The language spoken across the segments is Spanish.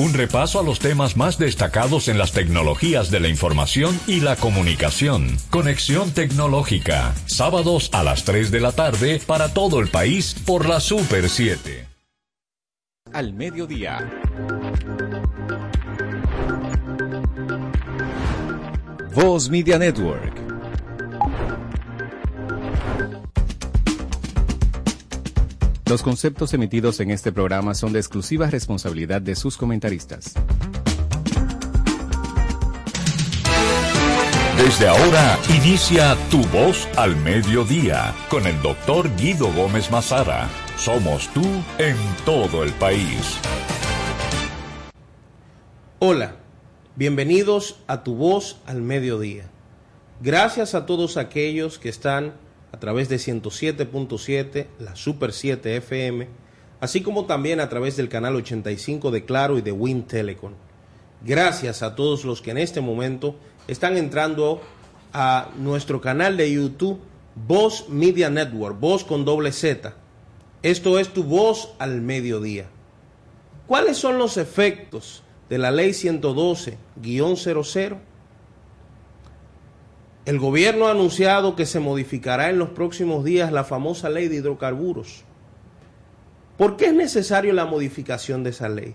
Un repaso a los temas más destacados en las tecnologías de la información y la comunicación. Conexión tecnológica. Sábados a las 3 de la tarde para todo el país por la Super 7. Al mediodía. Voz Media Network. Los conceptos emitidos en este programa son de exclusiva responsabilidad de sus comentaristas. Desde ahora inicia Tu Voz al Mediodía con el doctor Guido Gómez Mazara. Somos tú en todo el país. Hola, bienvenidos a Tu Voz al Mediodía. Gracias a todos aquellos que están a través de 107.7, la Super 7 FM, así como también a través del canal 85 de Claro y de Win Telecom. Gracias a todos los que en este momento están entrando a nuestro canal de YouTube, Voz Media Network, Voz con doble Z. Esto es tu voz al mediodía. ¿Cuáles son los efectos de la ley 112-00? El gobierno ha anunciado que se modificará en los próximos días la famosa ley de hidrocarburos. ¿Por qué es necesario la modificación de esa ley?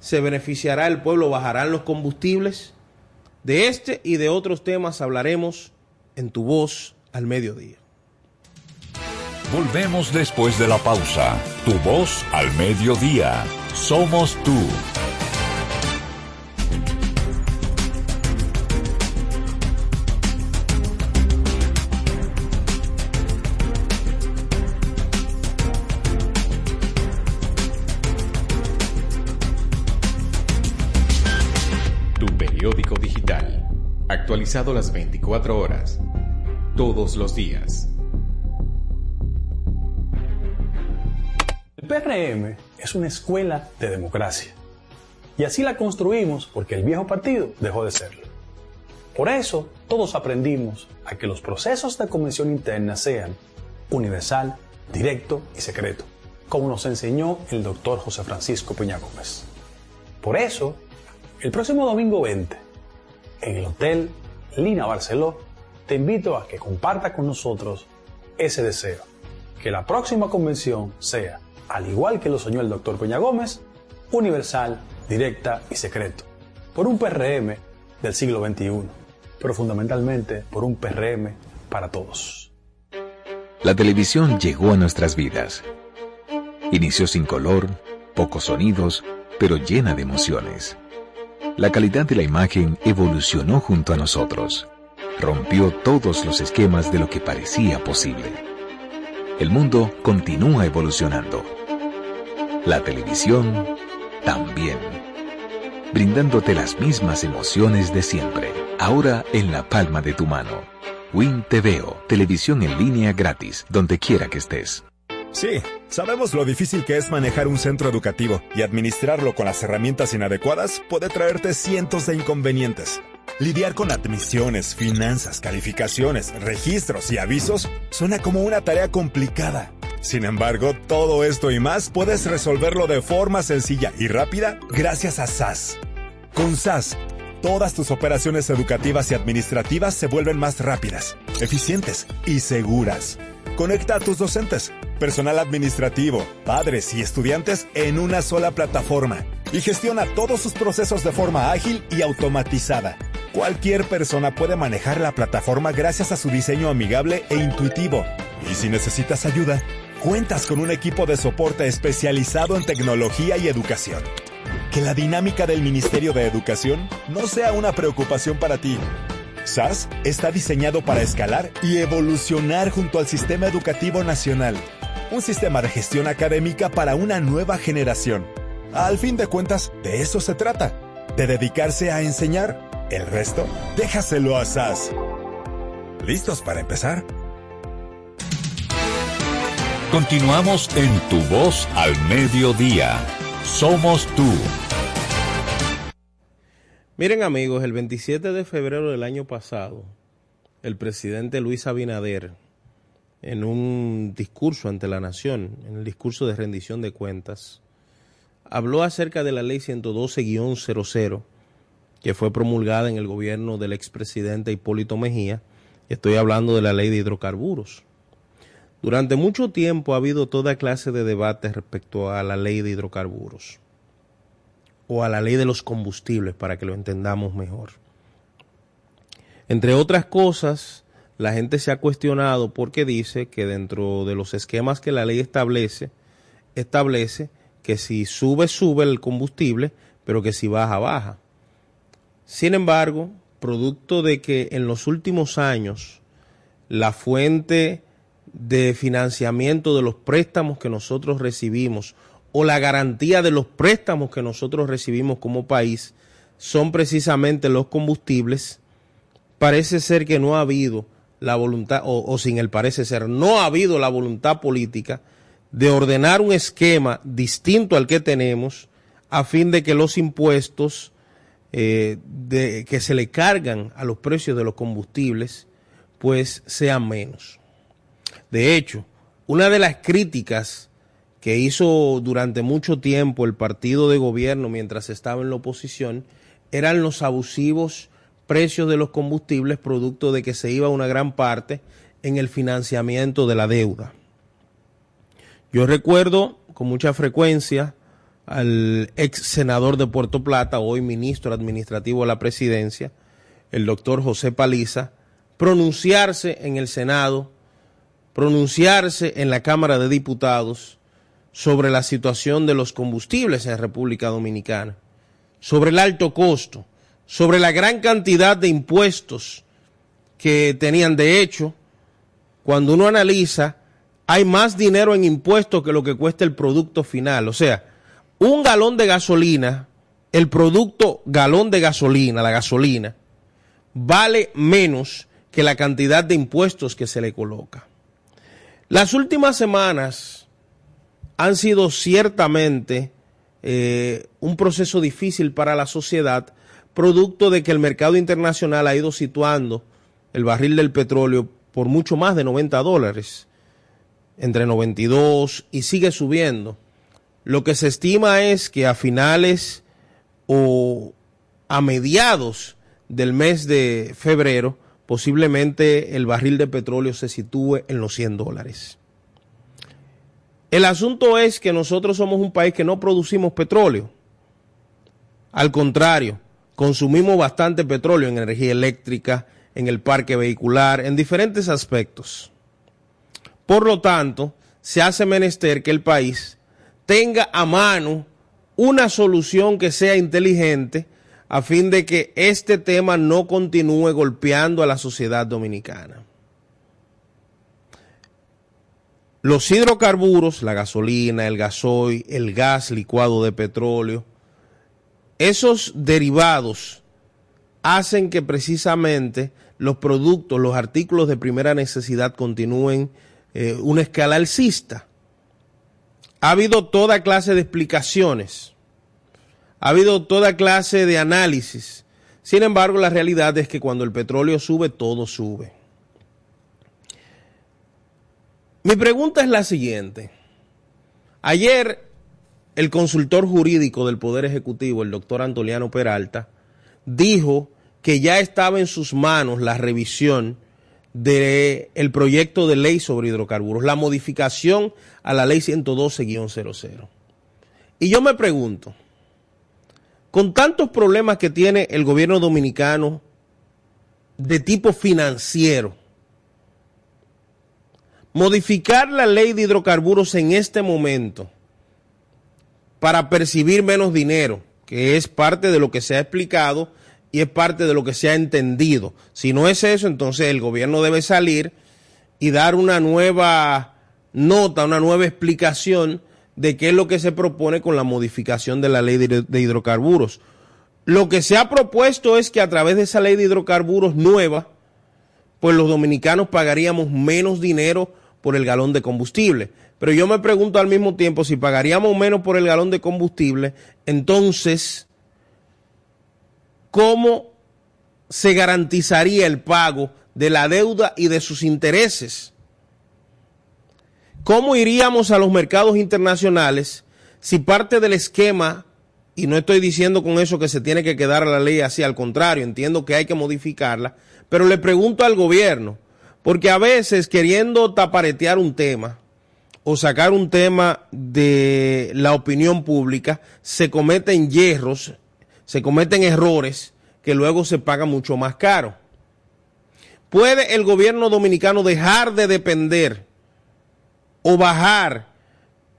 ¿Se beneficiará el pueblo? ¿Bajarán los combustibles? De este y de otros temas hablaremos en tu voz al mediodía. Volvemos después de la pausa. Tu voz al mediodía. Somos tú. Actualizado las 24 horas, todos los días. El PRM es una escuela de democracia. Y así la construimos porque el viejo partido dejó de serlo. Por eso, todos aprendimos a que los procesos de convención interna sean universal, directo y secreto, como nos enseñó el doctor José Francisco Peña Gómez. Por eso, el próximo domingo 20, en el Hotel Lina Barceló, te invito a que comparta con nosotros ese deseo. Que la próxima convención sea, al igual que lo soñó el doctor Peña Gómez, universal, directa y secreto. Por un PRM del siglo XXI, pero fundamentalmente por un PRM para todos. La televisión llegó a nuestras vidas. Inició sin color, pocos sonidos, pero llena de emociones la calidad de la imagen evolucionó junto a nosotros. Rompió todos los esquemas de lo que parecía posible. El mundo continúa evolucionando. La televisión también. Brindándote las mismas emociones de siempre, ahora en la palma de tu mano. Win TVO, televisión en línea gratis, donde quiera que estés. Sí, sabemos lo difícil que es manejar un centro educativo y administrarlo con las herramientas inadecuadas puede traerte cientos de inconvenientes. Lidiar con admisiones, finanzas, calificaciones, registros y avisos suena como una tarea complicada. Sin embargo, todo esto y más puedes resolverlo de forma sencilla y rápida gracias a SAS. Con SAS, todas tus operaciones educativas y administrativas se vuelven más rápidas, eficientes y seguras. Conecta a tus docentes personal administrativo, padres y estudiantes en una sola plataforma y gestiona todos sus procesos de forma ágil y automatizada. Cualquier persona puede manejar la plataforma gracias a su diseño amigable e intuitivo. Y si necesitas ayuda, cuentas con un equipo de soporte especializado en tecnología y educación. Que la dinámica del Ministerio de Educación no sea una preocupación para ti. SAS está diseñado para escalar y evolucionar junto al sistema educativo nacional un sistema de gestión académica para una nueva generación. Al fin de cuentas, de eso se trata, de dedicarse a enseñar. El resto, déjaselo a SAS. ¿Listos para empezar? Continuamos en Tu Voz al Mediodía. Somos tú. Miren amigos, el 27 de febrero del año pasado, el presidente Luis Abinader en un discurso ante la nación, en el discurso de rendición de cuentas, habló acerca de la ley 112-00, que fue promulgada en el gobierno del expresidente Hipólito Mejía. Estoy hablando de la ley de hidrocarburos. Durante mucho tiempo ha habido toda clase de debates respecto a la ley de hidrocarburos o a la ley de los combustibles para que lo entendamos mejor. Entre otras cosas, la gente se ha cuestionado porque dice que dentro de los esquemas que la ley establece, establece que si sube, sube el combustible, pero que si baja, baja. Sin embargo, producto de que en los últimos años la fuente de financiamiento de los préstamos que nosotros recibimos o la garantía de los préstamos que nosotros recibimos como país son precisamente los combustibles, parece ser que no ha habido la voluntad, o, sin el parece ser, no ha habido la voluntad política de ordenar un esquema distinto al que tenemos a fin de que los impuestos eh, que se le cargan a los precios de los combustibles pues sean menos. De hecho, una de las críticas que hizo durante mucho tiempo el partido de gobierno mientras estaba en la oposición eran los abusivos precios de los combustibles producto de que se iba una gran parte en el financiamiento de la deuda. Yo recuerdo con mucha frecuencia al ex senador de Puerto Plata, hoy ministro administrativo de la presidencia, el doctor José Paliza, pronunciarse en el Senado, pronunciarse en la Cámara de Diputados sobre la situación de los combustibles en República Dominicana, sobre el alto costo, sobre la gran cantidad de impuestos que tenían. De hecho, cuando uno analiza, hay más dinero en impuestos que lo que cuesta el producto final. O sea, un galón de gasolina, el producto galón de gasolina, la gasolina, vale menos que la cantidad de impuestos que se le coloca. Las últimas semanas han sido ciertamente eh, un proceso difícil para la sociedad producto de que el mercado internacional ha ido situando el barril del petróleo por mucho más de 90 dólares, entre 92 y sigue subiendo. Lo que se estima es que a finales o a mediados del mes de febrero, posiblemente el barril de petróleo se sitúe en los 100 dólares. El asunto es que nosotros somos un país que no producimos petróleo. Al contrario, consumimos bastante petróleo en energía eléctrica, en el parque vehicular, en diferentes aspectos. Por lo tanto, se hace menester que el país tenga a mano una solución que sea inteligente a fin de que este tema no continúe golpeando a la sociedad dominicana. Los hidrocarburos, la gasolina, el gasoil, el gas licuado de petróleo, esos derivados hacen que precisamente los productos, los artículos de primera necesidad continúen eh, una escala alcista. Ha habido toda clase de explicaciones, ha habido toda clase de análisis. Sin embargo, la realidad es que cuando el petróleo sube, todo sube. Mi pregunta es la siguiente. Ayer el consultor jurídico del Poder Ejecutivo, el doctor Antoliano Peralta, dijo que ya estaba en sus manos la revisión del el proyecto de ley sobre hidrocarburos, la modificación a la ley 112-00. Y yo me pregunto, con tantos problemas que tiene el gobierno dominicano de tipo financiero, modificar la ley de hidrocarburos en este momento para percibir menos dinero, que es parte de lo que se ha explicado y es parte de lo que se ha entendido. Si no es eso, entonces el gobierno debe salir y dar una nueva nota, una nueva explicación de qué es lo que se propone con la modificación de la ley de hidrocarburos. Lo que se ha propuesto es que a través de esa ley de hidrocarburos nueva, pues los dominicanos pagaríamos menos dinero por el galón de combustible. Pero yo me pregunto al mismo tiempo, si pagaríamos menos por el galón de combustible, entonces, ¿cómo se garantizaría el pago de la deuda y de sus intereses? ¿Cómo iríamos a los mercados internacionales si parte del esquema, y no estoy diciendo con eso que se tiene que quedar la ley así, al contrario, entiendo que hay que modificarla, pero le pregunto al gobierno, porque a veces queriendo taparetear un tema o sacar un tema de la opinión pública, se cometen hierros, se cometen errores que luego se pagan mucho más caro. ¿Puede el gobierno dominicano dejar de depender o bajar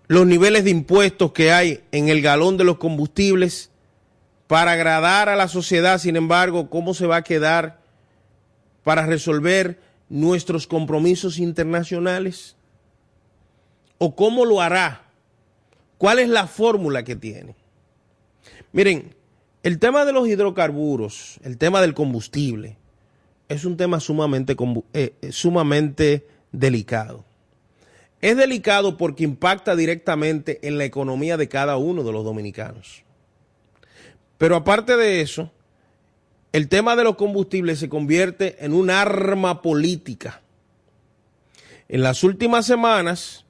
los niveles de impuestos que hay en el galón de los combustibles para agradar a la sociedad? Sin embargo, ¿cómo se va a quedar para resolver nuestros compromisos internacionales? ¿O cómo lo hará? ¿Cuál es la fórmula que tiene? Miren, el tema de los hidrocarburos, el tema del combustible, es un tema sumamente, eh, eh, sumamente delicado. Es delicado porque impacta directamente en la economía de cada uno de los dominicanos. Pero aparte de eso, el tema de los combustibles se convierte en un arma política. En las últimas semanas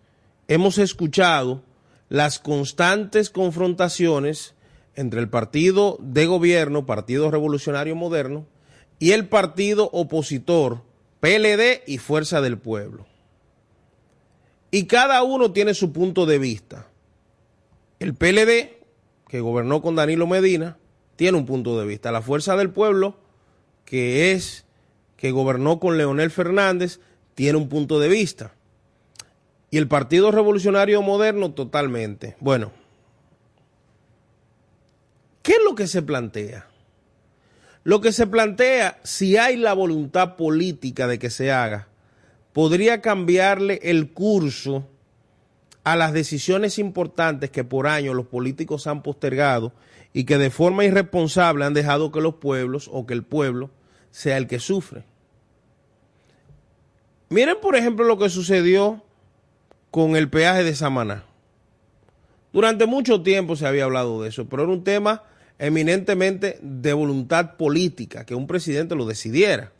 hemos escuchado las constantes confrontaciones entre el partido de gobierno, Partido Revolucionario Moderno, y el partido opositor, PLD y Fuerza del Pueblo. Y cada uno tiene su punto de vista. El PLD, que gobernó con Danilo Medina, tiene un punto de vista. La Fuerza del Pueblo, que es que gobernó con Leonel Fernández, tiene un punto de vista. El Partido Revolucionario Moderno totalmente. Bueno, ¿qué es lo que se plantea? Lo que se plantea, si hay la voluntad política de que se haga, podría cambiarle el curso a las decisiones importantes que por años los políticos han postergado y que de forma irresponsable han dejado que los pueblos o que el pueblo sea el que sufre. Miren, por ejemplo, lo que sucedió con el peaje de Samaná. Durante mucho tiempo se había hablado de eso, pero era un tema eminentemente de voluntad política, que un presidente lo decidiera.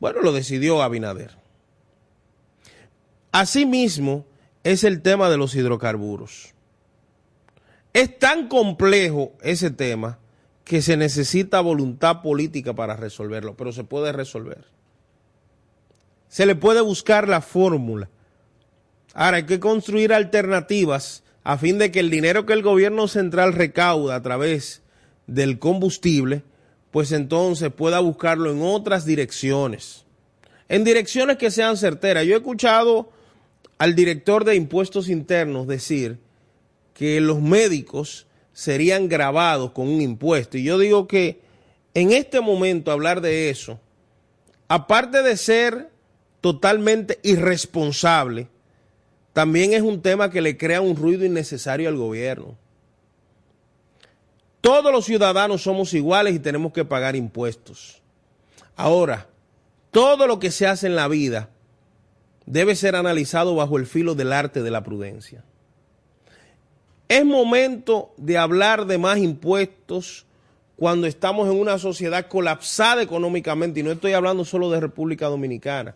Bueno, lo decidió Abinader. Asimismo, es el tema de los hidrocarburos. Es tan complejo ese tema que se necesita voluntad política para resolverlo, pero se puede resolver. Se le puede buscar la fórmula. Ahora hay que construir alternativas a fin de que el dinero que el gobierno central recauda a través del combustible, pues entonces pueda buscarlo en otras direcciones, en direcciones que sean certeras. Yo he escuchado al director de impuestos internos decir que los médicos serían grabados con un impuesto. Y yo digo que en este momento hablar de eso, aparte de ser totalmente irresponsable, también es un tema que le crea un ruido innecesario al gobierno. Todos los ciudadanos somos iguales y tenemos que pagar impuestos. Ahora, todo lo que se hace en la vida debe ser analizado bajo el filo del arte de la prudencia. Es momento de hablar de más impuestos cuando estamos en una sociedad colapsada económicamente, y no estoy hablando solo de República Dominicana,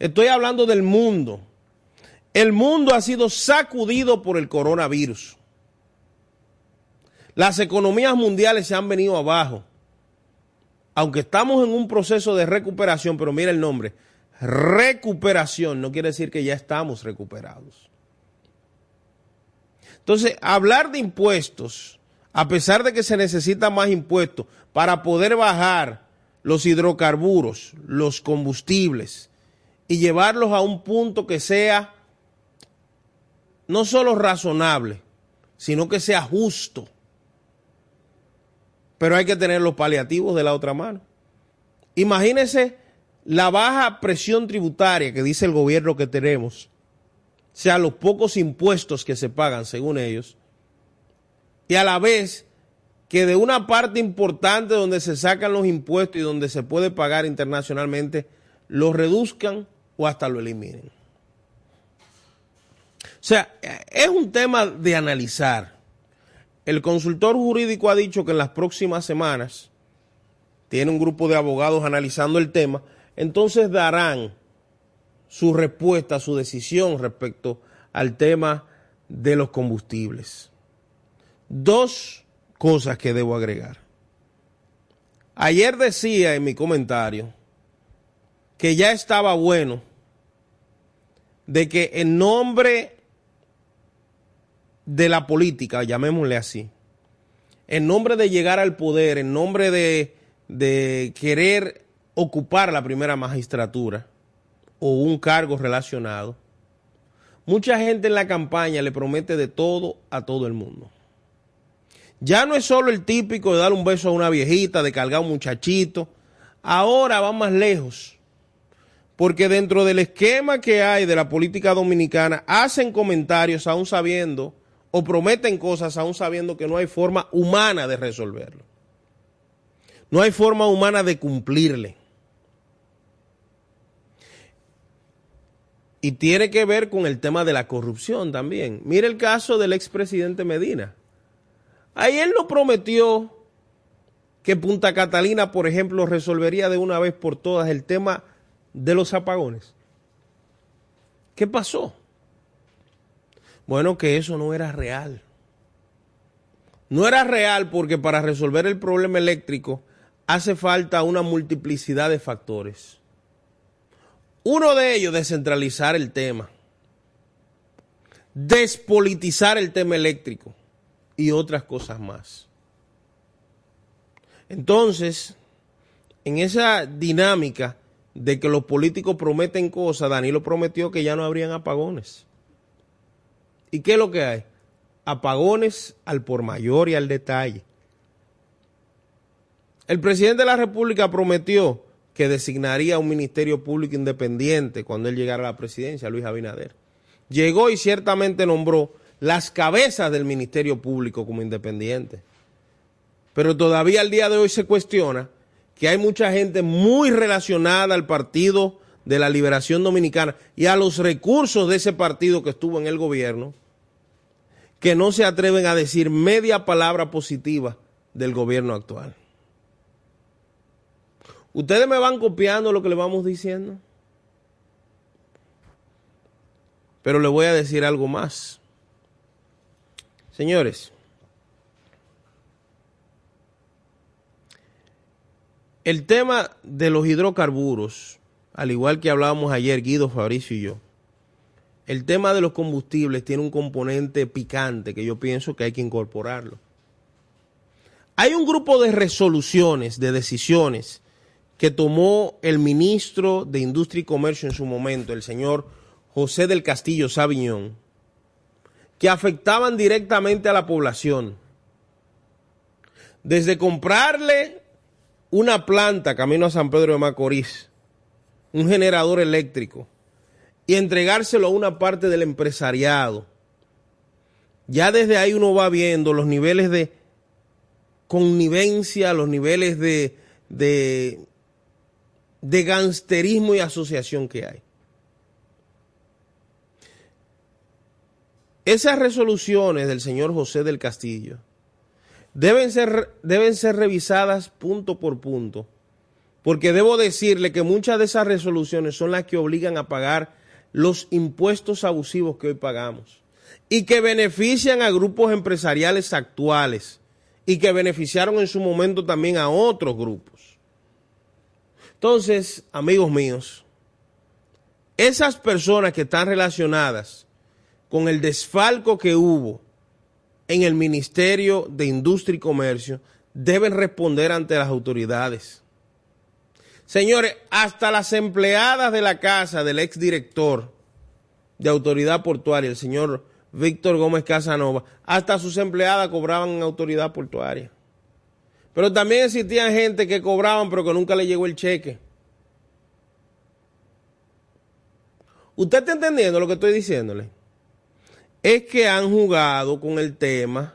estoy hablando del mundo. El mundo ha sido sacudido por el coronavirus. Las economías mundiales se han venido abajo. Aunque estamos en un proceso de recuperación, pero mira el nombre, recuperación no quiere decir que ya estamos recuperados. Entonces, hablar de impuestos, a pesar de que se necesita más impuestos para poder bajar los hidrocarburos, los combustibles y llevarlos a un punto que sea no solo razonable, sino que sea justo. Pero hay que tener los paliativos de la otra mano. Imagínense la baja presión tributaria que dice el gobierno que tenemos sea los pocos impuestos que se pagan, según ellos, y a la vez que de una parte importante donde se sacan los impuestos y donde se puede pagar internacionalmente, lo reduzcan o hasta lo eliminen. O sea, es un tema de analizar. El consultor jurídico ha dicho que en las próximas semanas tiene un grupo de abogados analizando el tema, entonces darán su respuesta, su decisión respecto al tema de los combustibles. dos cosas que debo agregar. Ayer decía en mi comentario que ya estaba bueno de que en nombre de la política, llamémosle así, en nombre de llegar al poder, en nombre de, de querer ocupar la primera magistratura o un cargo relacionado, mucha gente en la campaña le promete de todo a todo el mundo. Ya no es solo el típico de dar un beso a una viejita, de cargar a un muchachito. Ahora va más lejos. Porque dentro del esquema que hay de la política dominicana, hacen comentarios aún sabiendo o prometen cosas aún sabiendo que no hay forma humana de resolverlo. No hay forma humana de cumplirle. Y tiene que ver con el tema de la corrupción también. Mire el caso del expresidente Medina. Ahí él no prometió que Punta Catalina, por ejemplo, resolvería de una vez por todas el tema de los apagones. ¿Qué pasó? Bueno, que eso no era real. No era real porque para resolver el problema eléctrico hace falta una multiplicidad de factores. Uno de ellos, descentralizar el tema, despolitizar el tema eléctrico y otras cosas más. Entonces, en esa dinámica de que los políticos prometen cosas, Danilo prometió que ya no habrían apagones. ¿Y qué es lo que hay? Apagones al por mayor y al detalle. El presidente de la República prometió que designaría un ministerio público independiente cuando él llegara a la presidencia, Luis Abinader. Llegó y ciertamente nombró las cabezas del Ministerio Público como independientes. Pero todavía al día de hoy se cuestiona que hay mucha gente muy relacionada al Partido de la Liberación Dominicana y a los recursos de ese partido que estuvo en el gobierno, que no se atreven a decir media palabra positiva del gobierno actual. ¿Ustedes me van copiando lo que le vamos diciendo? Pero le voy a decir algo más. Señores, el tema de los hidrocarburos, al igual que hablábamos ayer Guido, Fabricio y yo, el tema de los combustibles tiene un componente picante que yo pienso que hay que incorporarlo. Hay un grupo de resoluciones, de decisiones que tomó el ministro de Industria y Comercio en su momento, el señor José del Castillo Sabiñón, que afectaban directamente a la población. Desde comprarle una planta camino a San Pedro de Macorís, un generador eléctrico, y entregárselo a una parte del empresariado. Ya desde ahí uno va viendo los niveles de connivencia, los niveles de, de, gangsterismo y asociación que hay. Esas resoluciones del señor José del Castillo deben ser, deben ser revisadas punto por punto, porque debo decirle que muchas de esas resoluciones son las que obligan a pagar los impuestos abusivos que hoy pagamos y que benefician a grupos empresariales actuales y que beneficiaron en su momento también a otros grupos. Entonces, amigos míos, esas personas que están relacionadas con el desfalco que hubo en el Ministerio de Industria y Comercio, deben responder ante las autoridades. Señores, hasta las empleadas de la casa del exdirector de Autoridad Portuaria, el señor Víctor Gómez Casanova, hasta sus empleadas cobraban en Autoridad Portuaria. Pero también existían gente que cobraban pero que nunca le llegó el cheque. ¿Usted está entendiendo lo que estoy diciéndole? es que han jugado con el tema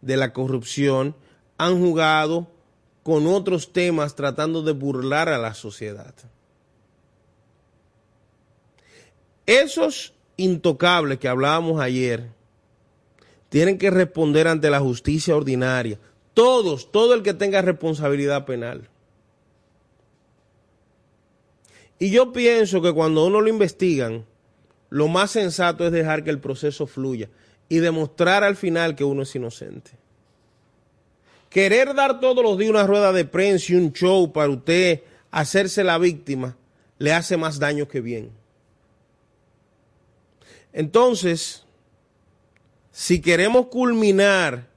de la corrupción, han jugado con otros temas tratando de burlar a la sociedad. Esos intocables que hablábamos ayer tienen que responder ante la justicia ordinaria. Todos, todo el que tenga responsabilidad penal. Y yo pienso que cuando uno lo investigan, lo más sensato es dejar que el proceso fluya y demostrar al final que uno es inocente. Querer dar todos los días una rueda de prensa y un show para usted hacerse la víctima le hace más daño que bien. Entonces, si queremos culminar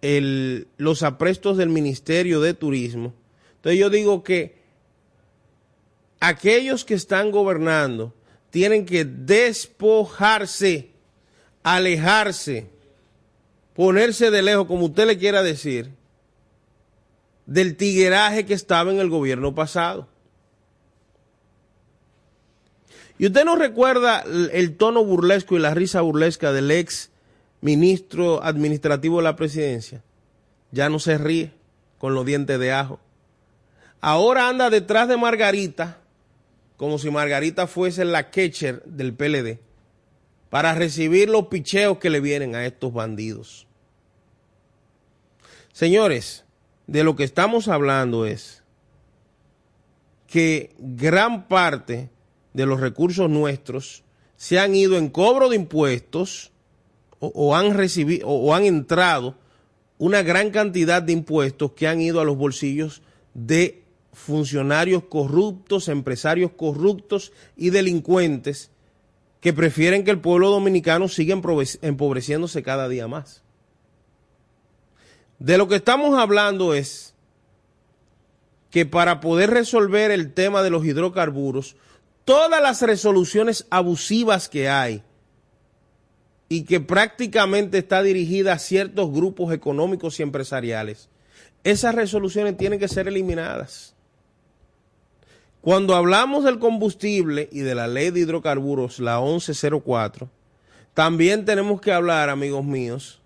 los aprestos del Ministerio de Turismo, entonces yo digo que aquellos que están gobernando tienen que despojarse, alejarse, ponerse de lejos, como usted le quiera decir, del tigueraje que estaba en el gobierno pasado. Y usted no recuerda el tono burlesco y la risa burlesca del ex ministro administrativo de la presidencia. Ya no se ríe con los dientes de ajo. Ahora anda detrás de Margarita, como si Margarita fuese la catcher del PLD, para recibir los picheos que le vienen a estos bandidos. Señores, de lo que estamos hablando es que gran parte de los recursos nuestros se han ido en cobro de impuestos o, han recibido o, han entrado una gran cantidad de impuestos que han ido a los bolsillos de funcionarios corruptos, empresarios corruptos y delincuentes que prefieren que el pueblo dominicano siga empobreciéndose cada día más. De lo que estamos hablando es que para poder resolver el tema de los hidrocarburos, todas las resoluciones abusivas que hay y que prácticamente está dirigida a ciertos grupos económicos y empresariales, esas resoluciones tienen que ser eliminadas. Cuando hablamos del combustible y de la ley de hidrocarburos, la 1104, también tenemos que hablar, amigos míos,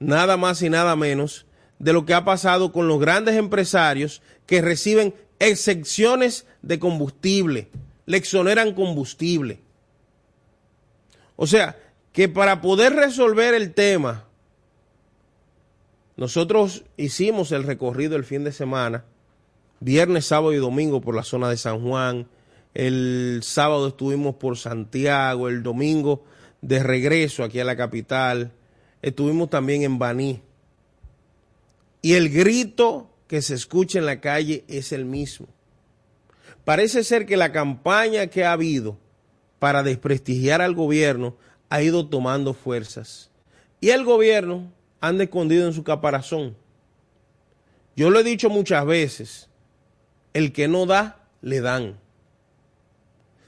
nada más y nada menos de lo que ha pasado con los grandes empresarios que reciben excepciones de combustible le exoneran combustible. O sea, que para poder resolver el tema, nosotros hicimos el recorrido el fin de semana, viernes, sábado y domingo por la zona de San Juan, el sábado estuvimos por Santiago, el domingo de regreso aquí a la capital, estuvimos también en Baní. Y el grito que se escucha en la calle es el mismo. Parece ser que la campaña que ha habido para desprestigiar al gobierno ha ido tomando fuerzas. Y el gobierno anda escondido en su caparazón. Yo lo he dicho muchas veces, el que no da, le dan.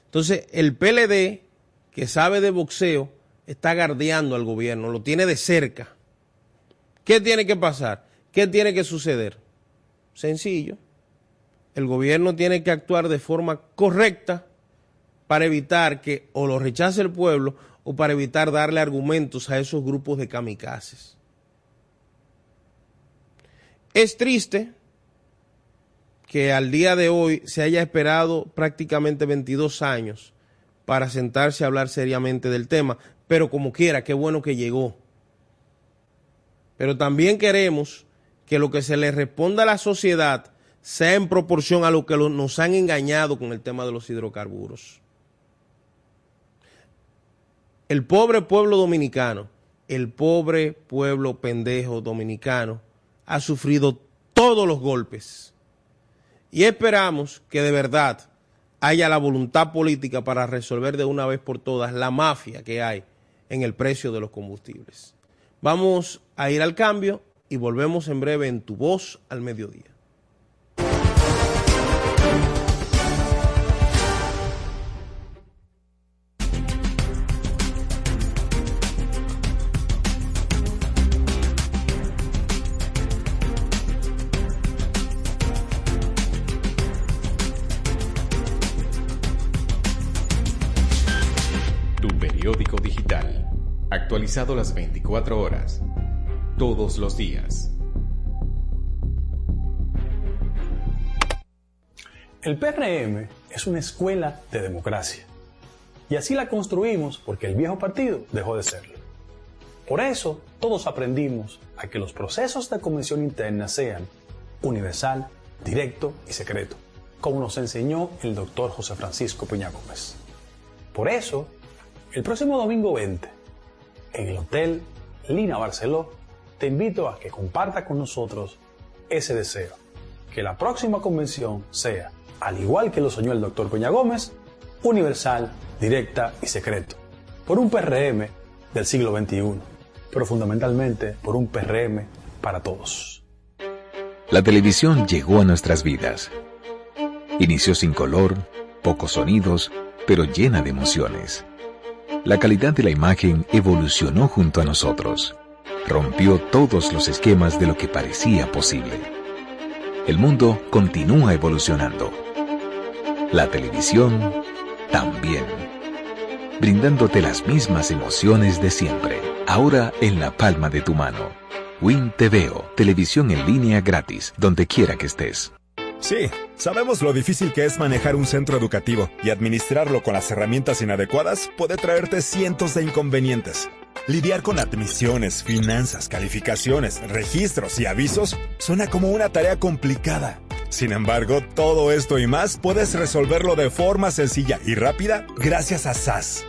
Entonces, el PLD, que sabe de boxeo, está guardiando al gobierno, lo tiene de cerca. ¿Qué tiene que pasar? ¿Qué tiene que suceder? Sencillo el gobierno tiene que actuar de forma correcta para evitar que o lo rechace el pueblo o para evitar darle argumentos a esos grupos de kamikazes. Es triste que al día de hoy se haya esperado prácticamente 22 años para sentarse a hablar seriamente del tema, pero como quiera, qué bueno que llegó. Pero también queremos que lo que se le responda a la sociedad sea en proporción a lo que nos han engañado con el tema de los hidrocarburos. El pobre pueblo dominicano, el pobre pueblo pendejo dominicano, ha sufrido todos los golpes. Y esperamos que de verdad haya la voluntad política para resolver de una vez por todas la mafia que hay en el precio de los combustibles. Vamos a ir al cambio y volvemos en breve en tu voz al mediodía. Las 24 horas, todos los días. El PRM es una escuela de democracia. Y así la construimos porque el viejo partido dejó de serlo. Por eso todos aprendimos a que los procesos de convención interna sean universal, directo y secreto, como nos enseñó el doctor José Francisco Peña Gómez. Por eso, el próximo domingo 20, en el Hotel Lina Barceló, te invito a que comparta con nosotros ese deseo. Que la próxima convención sea, al igual que lo soñó el doctor Peña Gómez, universal, directa y secreto. Por un PRM del siglo XXI, pero fundamentalmente por un PRM para todos. La televisión llegó a nuestras vidas. Inició sin color, pocos sonidos, pero llena de emociones. La calidad de la imagen evolucionó junto a nosotros. Rompió todos los esquemas de lo que parecía posible. El mundo continúa evolucionando. La televisión también. Brindándote las mismas emociones de siempre. Ahora en la palma de tu mano. Win TVO, televisión en línea gratis, donde quiera que estés. Sí, sabemos lo difícil que es manejar un centro educativo y administrarlo con las herramientas inadecuadas puede traerte cientos de inconvenientes. Lidiar con admisiones, finanzas, calificaciones, registros y avisos suena como una tarea complicada. Sin embargo, todo esto y más puedes resolverlo de forma sencilla y rápida gracias a SAS.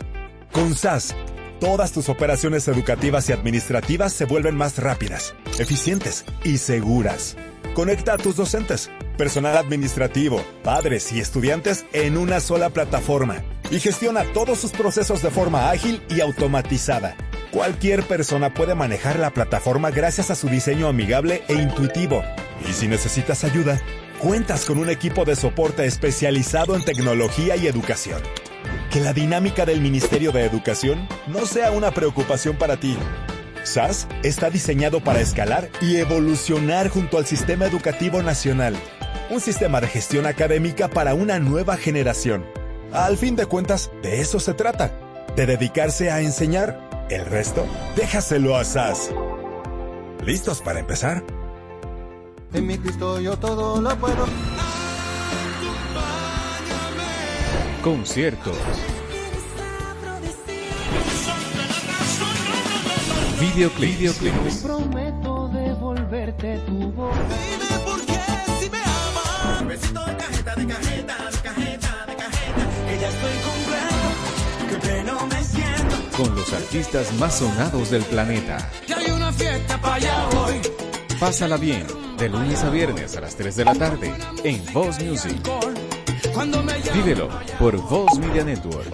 Con SAS, todas tus operaciones educativas y administrativas se vuelven más rápidas, eficientes y seguras. Conecta a tus docentes, personal administrativo, padres y estudiantes en una sola plataforma y gestiona todos sus procesos de forma ágil y automatizada. Cualquier persona puede manejar la plataforma gracias a su diseño amigable e intuitivo. Y si necesitas ayuda, cuentas con un equipo de soporte especializado en tecnología y educación. Que la dinámica del Ministerio de Educación no sea una preocupación para ti. SAS está diseñado para escalar y evolucionar junto al sistema educativo nacional. Un sistema de gestión académica para una nueva generación. Al fin de cuentas, de eso se trata. De dedicarse a enseñar. El resto, déjaselo a SAS. ¿Listos para empezar? En mi Cristo yo todo lo puedo. Conciertos. Videoclips. Videoclips. Prometo devolverte tu voz. Besito de cajeta, de cajeta, de cajeta, de cajeta. Que ya estoy completo, que pleno me siento. Con los artistas más sonados del planeta. Que hay una fiesta para allá hoy. Pásala bien. De lunes a viernes a las 3 de la tarde. En Voz Music. Vívelo por Voz Media Network.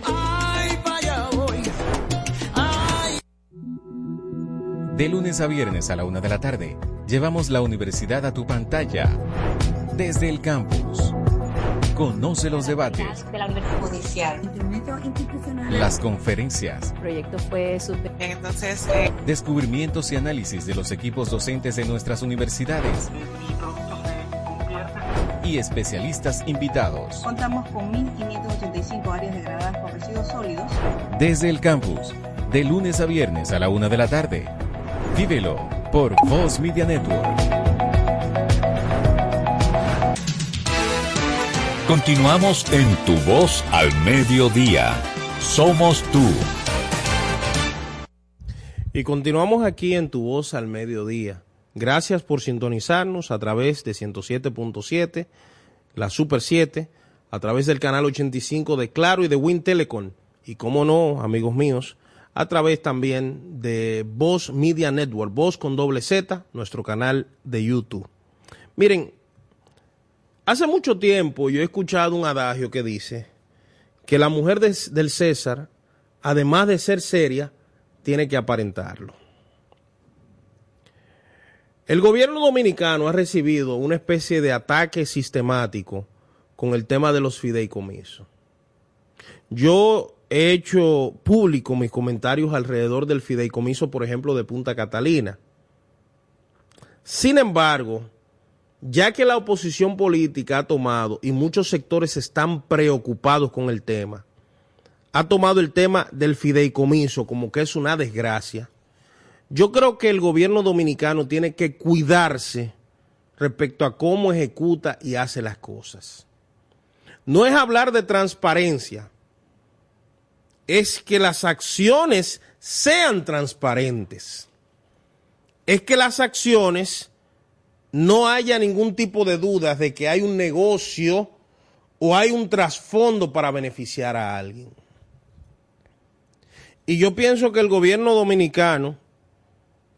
De lunes a viernes a la 1 de la tarde. Llevamos la universidad a tu pantalla. Desde el campus. Conoce los debates, de la Universidad Judicial. las conferencias, El proyecto fue. Entonces, eh, descubrimientos y análisis de los equipos docentes de nuestras universidades y especialistas invitados. Contamos con 1.585 áreas degradadas por residuos sólidos. Desde el campus, de lunes a viernes a la una de la tarde. Vívelo por Voz Media Network. Continuamos en Tu Voz al Mediodía. Somos tú. Y continuamos aquí en Tu Voz al Mediodía. Gracias por sintonizarnos a través de 107.7, la Super 7, a través del canal 85 de Claro y de Win Telecom. Y como no, amigos míos, a través también de Voz Media Network, Voz con doble Z, nuestro canal de YouTube. Miren, hace mucho tiempo yo he escuchado un adagio que dice que la mujer de- del César, además de ser seria, tiene que aparentarlo. El gobierno dominicano ha recibido una especie de ataque sistemático con el tema de los fideicomisos. Yo he hecho público mis comentarios alrededor del fideicomiso, por ejemplo, de Punta Catalina. Sin embargo, ya que la oposición política ha tomado, y muchos sectores están preocupados con el tema, ha tomado el tema del fideicomiso como que es una desgracia, yo creo que el gobierno dominicano tiene que cuidarse respecto a cómo ejecuta y hace las cosas. No es hablar de transparencia, es que las acciones sean transparentes. Es que las acciones no haya ningún tipo de dudas de que hay un negocio o hay un trasfondo para beneficiar a alguien. Y yo pienso que el gobierno dominicano,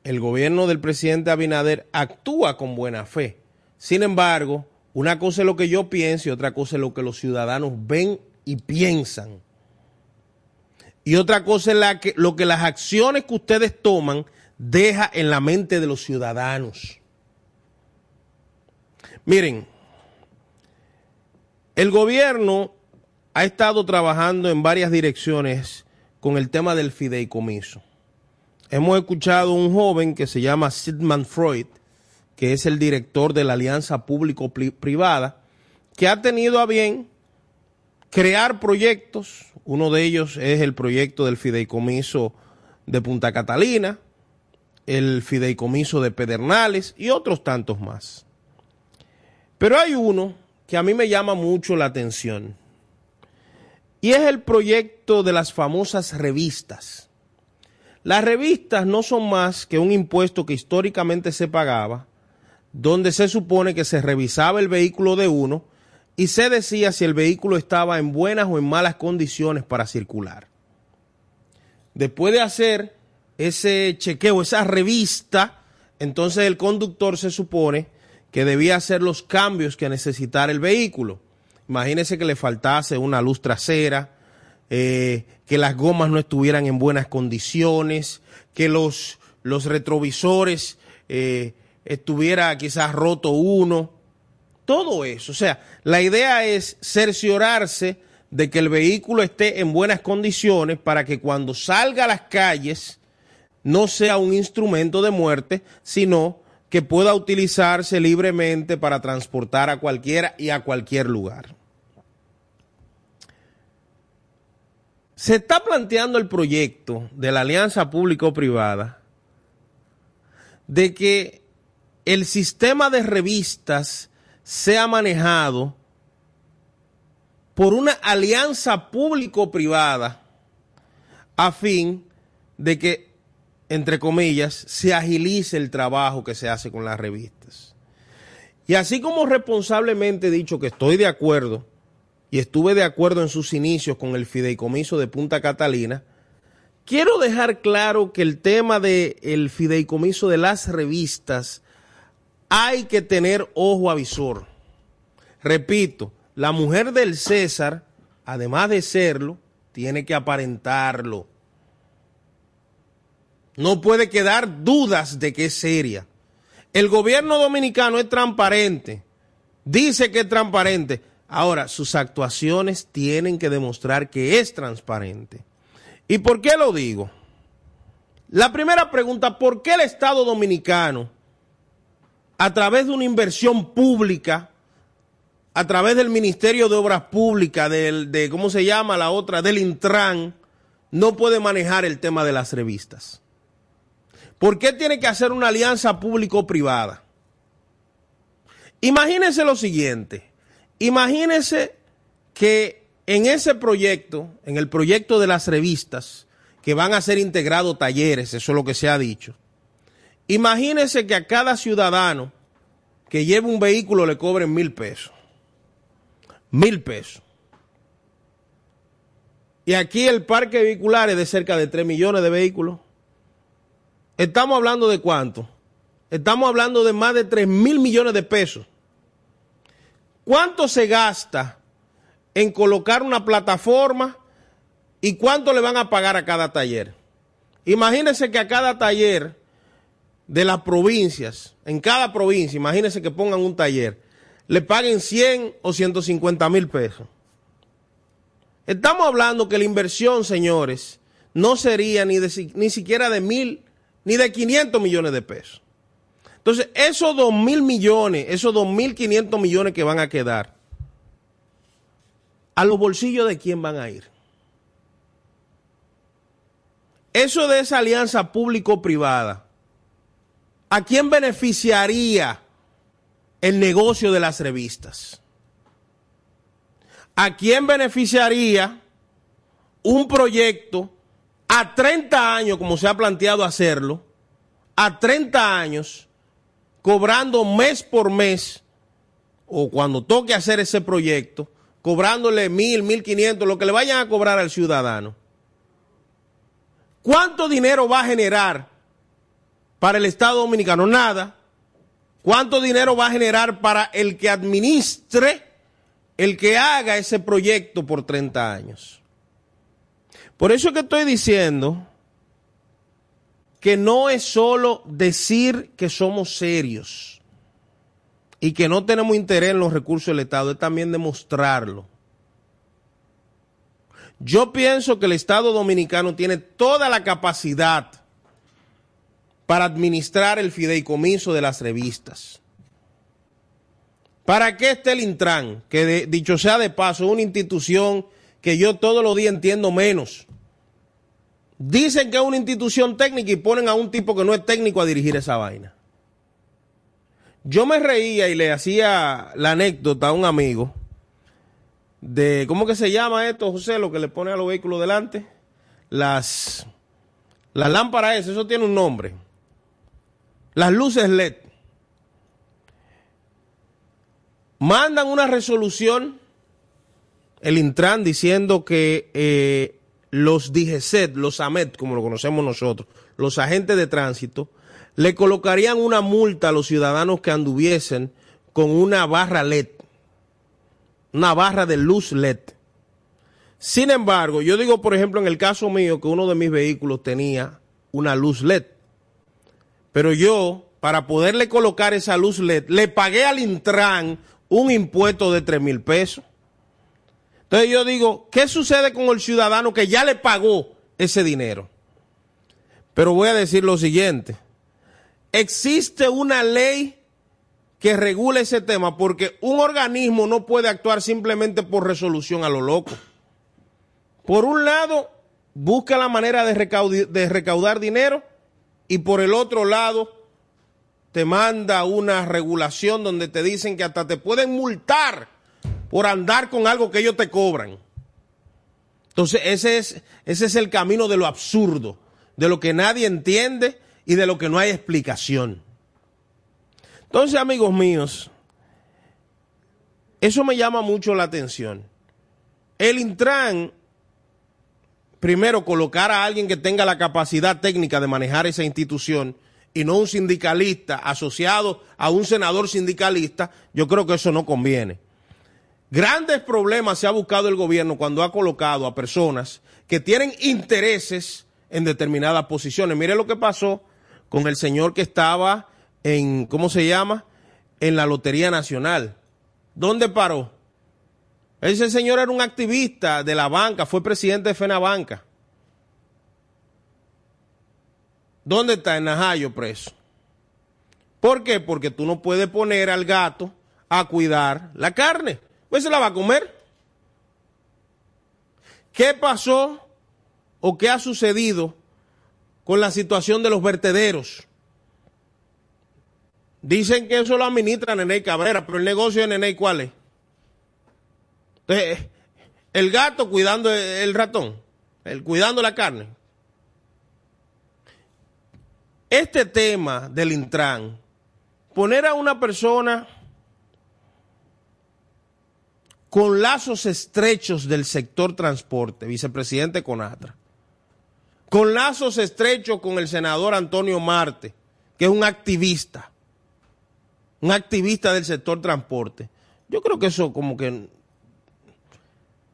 el gobierno del presidente Abinader, actúa con buena fe. Sin embargo, una cosa es lo que yo pienso y otra cosa es lo que los ciudadanos ven y piensan. Y otra cosa es lo que las acciones que ustedes toman deja en la mente de los ciudadanos. Miren, el gobierno ha estado trabajando en varias direcciones con el tema del fideicomiso. Hemos escuchado a un joven que se llama Sidman Freud, que es el director de la Alianza Público-Privada, que ha tenido a bien crear proyectos. Uno de ellos es el proyecto del fideicomiso de Punta Catalina, el fideicomiso de Pedernales y otros tantos más. Pero hay uno que a mí me llama mucho la atención y es el proyecto de las famosas revistas. Las revistas no son más que un impuesto que históricamente se pagaba, donde se supone que se revisaba el vehículo de uno y se decía si el vehículo estaba en buenas o en malas condiciones para circular. Después de hacer ese chequeo, esa revista, entonces el conductor se supone que debía hacer los cambios que necesitara el vehículo. Imagínese que le faltase una luz trasera, eh, que las gomas no estuvieran en buenas condiciones, que los, los retrovisores eh, estuviera quizás roto uno, todo eso. O sea, la idea es cerciorarse de que el vehículo esté en buenas condiciones para que cuando salga a las calles no sea un instrumento de muerte, sino que pueda utilizarse libremente para transportar a cualquiera y a cualquier lugar. Se está planteando el proyecto de la alianza público-privada de que el sistema de revistas sea manejado por una alianza público-privada a fin de que, entre comillas, se agilice el trabajo que se hace con las revistas. Y así como responsablemente he dicho que estoy de acuerdo y estuve de acuerdo en sus inicios con el fideicomiso de Punta Catalina, quiero dejar claro que el tema del fideicomiso de las revistas hay que tener ojo avisor. Repito, la mujer del César, además de serlo, tiene que aparentarlo. No puede quedar dudas de que es seria. El gobierno dominicano es transparente, dice que es transparente, Ahora, sus actuaciones tienen que demostrar que es transparente. ¿Y por qué lo digo? La primera pregunta, ¿por qué el Estado dominicano, a través de una inversión pública, a través del Ministerio de Obras Públicas, del, de, ¿cómo se llama la otra? Del Intran, no puede manejar el tema de las revistas? ¿Por qué tiene que hacer una alianza público-privada? Imagínense lo siguiente. Imagínense que en ese proyecto, en el proyecto de las revistas, que van a ser integrados talleres, eso es lo que se ha dicho, imagínense que a cada ciudadano que lleve un vehículo le cobren mil pesos. Mil pesos. Y aquí el parque vehicular es de cerca de 3 millones de vehículos. Estamos hablando de cuánto? Estamos hablando de más de 3 mil millones de pesos ¿Cuánto se gasta en colocar una plataforma y cuánto le van a pagar a cada taller? Imagínense que a cada taller de las provincias, en cada provincia, imagínense que pongan un taller, le paguen 100 o 150 mil pesos. Estamos hablando que la inversión, señores, no sería ni, ni siquiera de mil, ni de 500 millones de pesos. Entonces, esos dos mil millones, esos dos mil quinientos millones que van a quedar, ¿a los bolsillos de quién van a ir? Eso de esa alianza público-privada, ¿a quién beneficiaría el negocio de las revistas? ¿A quién beneficiaría un proyecto a 30 años, como se ha planteado hacerlo, a 30 años, cobrando mes por mes, o cuando toque hacer ese proyecto, cobrándole mil, mil quinientos, lo que le vayan a cobrar al ciudadano. ¿Cuánto dinero va a generar para el Estado Dominicano? Nada. ¿Cuánto dinero va a generar para el que administre, el que haga ese proyecto por 30 años? Por eso es que estoy diciendo que no es solo decir que somos serios y que no tenemos interés en los recursos del Estado, es también demostrarlo. Yo pienso que el Estado dominicano tiene toda la capacidad para administrar el fideicomiso de las revistas. ¿Para qué está el Intran? Que dicho sea de paso, es una institución que yo todos los días entiendo menos. Dicen que es una institución técnica y ponen a un tipo que no es técnico a dirigir esa vaina. Yo me reía y le hacía la anécdota a un amigo de, ¿cómo que se llama esto, José? Lo que le pone a los vehículos delante. Las, las lámparas esas, eso tiene un nombre. Las luces LED. Mandan una resolución, el Intran, diciendo que eh, los DGCET, los AMET, como lo conocemos nosotros, los agentes de tránsito, le colocarían una multa a los ciudadanos que anduviesen con una barra LED, una barra de luz LED. Sin embargo, yo digo, por ejemplo, en el caso mío, que uno de mis vehículos tenía una luz LED. Pero yo, para poderle colocar esa luz LED, le pagué al Intran un impuesto de 3 mil pesos. Entonces yo digo, ¿qué sucede con el ciudadano que ya le pagó ese dinero? Pero voy a decir lo siguiente. Existe una ley que regula ese tema porque un organismo no puede actuar simplemente por resolución a lo loco. Por un lado, busca la manera de recaudar dinero y por el otro lado, te manda una regulación donde te dicen que hasta te pueden multar por andar con algo que ellos te cobran. Entonces, ese es, ese es el camino de lo absurdo, de lo que nadie entiende y de lo que no hay explicación. Entonces, amigos míos, eso me llama mucho la atención. El Intran, primero, colocar a alguien que tenga la capacidad técnica de manejar esa institución y no un sindicalista asociado a un senador sindicalista, yo creo que eso no conviene. Grandes problemas se ha buscado el gobierno cuando ha colocado a personas que tienen intereses en determinadas posiciones. Mire lo que pasó con el señor que estaba en, ¿cómo se llama? En la Lotería Nacional. ¿Dónde paró? Ese señor era un activista de la banca, fue presidente de FENABanca. ¿Dónde está en Najayo preso? ¿Por qué? Porque tú no puedes poner al gato a cuidar la carne. Pues se la va a comer. ¿Qué pasó o qué ha sucedido con la situación de los vertederos? Dicen que eso lo administra Nene Cabrera, pero el negocio de Nene, ¿cuál es? El gato cuidando el ratón, el cuidando la carne. Este tema del Intran, poner a una persona con lazos estrechos del sector transporte, vicepresidente Conatra, con lazos estrechos con el senador Antonio Marte, que es un activista, un activista del sector transporte. Yo creo que eso como que...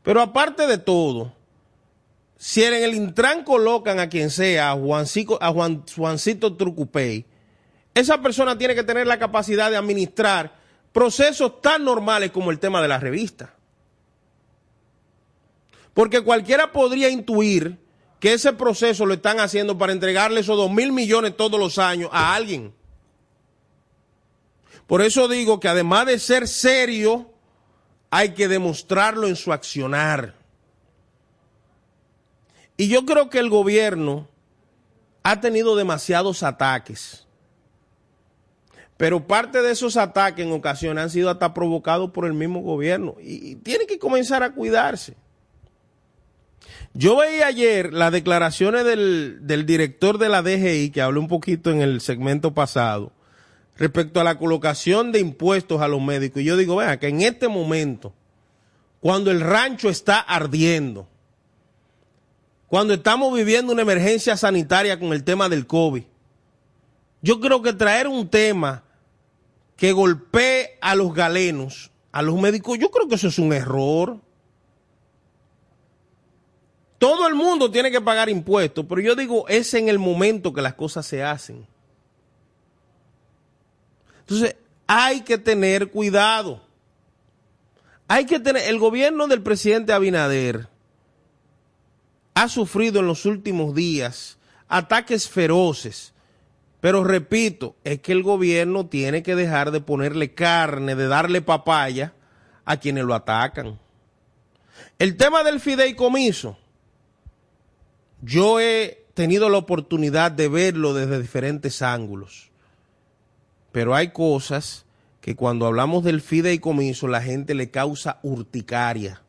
Pero aparte de todo, si en el Intran colocan a quien sea, a, Juancito Trucupey, esa persona tiene que tener la capacidad de administrar procesos tan normales como el tema de la revista. Porque cualquiera podría intuir que ese proceso lo están haciendo para entregarle esos dos mil millones todos los años a alguien. Por eso digo que además de ser serio, hay que demostrarlo en su accionar. Y yo creo que el gobierno ha tenido demasiados ataques. Pero parte de esos ataques en ocasiones han sido hasta provocados por el mismo gobierno. Y, y tiene que comenzar a cuidarse. Yo veía ayer las declaraciones del, del director de la DGI, que habló un poquito en el segmento pasado, respecto a la colocación de impuestos a los médicos. Y yo digo, vea, que en este momento, cuando el rancho está ardiendo, cuando estamos viviendo una emergencia sanitaria con el tema del COVID. Yo creo que traer un tema que golpee a los galenos, a los médicos, yo creo que eso es un error. Todo el mundo tiene que pagar impuestos, pero yo digo, es en el momento que las cosas se hacen. Entonces, hay que tener cuidado. Hay que tener, el gobierno del presidente Abinader ha sufrido en los últimos días ataques feroces. Pero repito, es que el gobierno tiene que dejar de ponerle carne, de darle papaya a quienes lo atacan. El tema del fideicomiso, yo he tenido la oportunidad de verlo desde diferentes ángulos, pero hay cosas que cuando hablamos del fideicomiso la gente le causa urticaria,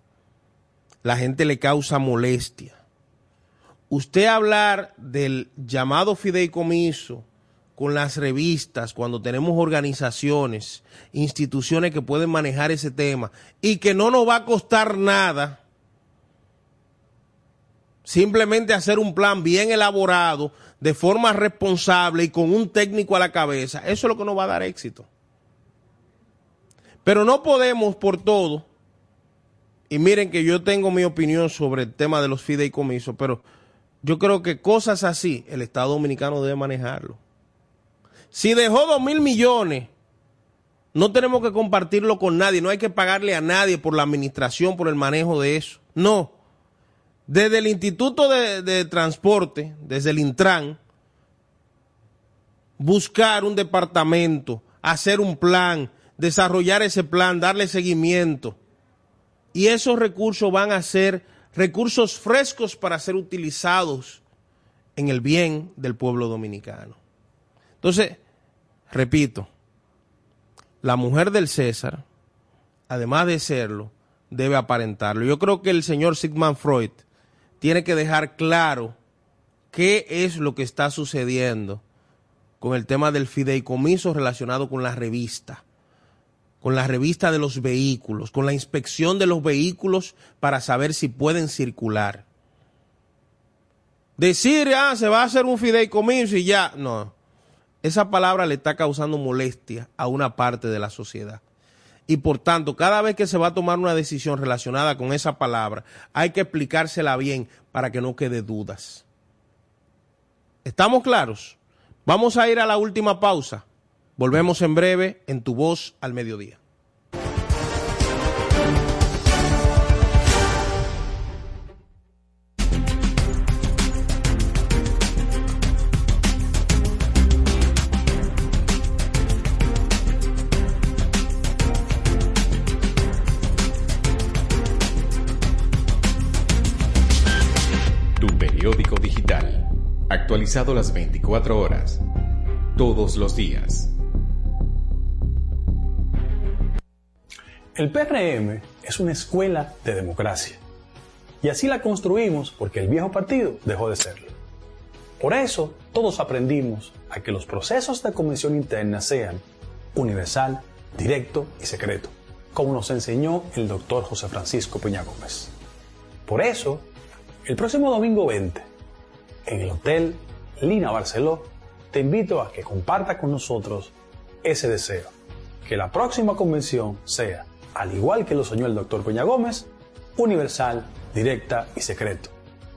la gente le causa molestia. Usted hablar del llamado fideicomiso con las revistas, cuando tenemos organizaciones, instituciones que pueden manejar ese tema y que no nos va a costar nada, simplemente hacer un plan bien elaborado, de forma responsable y con un técnico a la cabeza, eso es lo que nos va a dar éxito. Pero no podemos por todo, y miren que yo tengo mi opinión sobre el tema de los fideicomisos, pero yo creo que cosas así el Estado Dominicano debe manejarlo. Si dejó dos mil millones, no tenemos que compartirlo con nadie, no hay que pagarle a nadie por la administración, por el manejo de eso. No. Desde el Instituto de, de Transporte, desde el Intran, buscar un departamento, hacer un plan, desarrollar ese plan, darle seguimiento. Y esos recursos van a ser recursos frescos para ser utilizados en el bien del pueblo dominicano. Entonces, repito, la mujer del César, además de serlo, debe aparentarlo. Yo creo que el señor Sigmund Freud tiene que dejar claro qué es lo que está sucediendo con el tema del fideicomiso relacionado con la revista con la revista de los vehículos, con la inspección de los vehículos para saber si pueden circular. Decir, ah, se va a hacer un fideicomiso y ya, no. Esa palabra le está causando molestia a una parte de la sociedad. Y por tanto, cada vez que se va a tomar una decisión relacionada con esa palabra, hay que explicársela bien para que no quede dudas. ¿Estamos claros? Vamos a ir a la última pausa. Volvemos en breve en tu voz al mediodía. Actualizado las 24 horas. Todos los días. El PRM es una escuela de democracia. Y así la construimos porque el viejo partido dejó de serlo. Por eso, todos aprendimos a que los procesos de convención interna sean universal, directo y secreto, como nos enseñó el doctor José Francisco Peña Gómez. Por eso, el próximo domingo 20, en el Hotel Lina Barceló, te invito a que comparta con nosotros ese deseo, que la próxima convención sea, al igual que lo soñó el doctor Peña Gómez, universal, directa y secreto,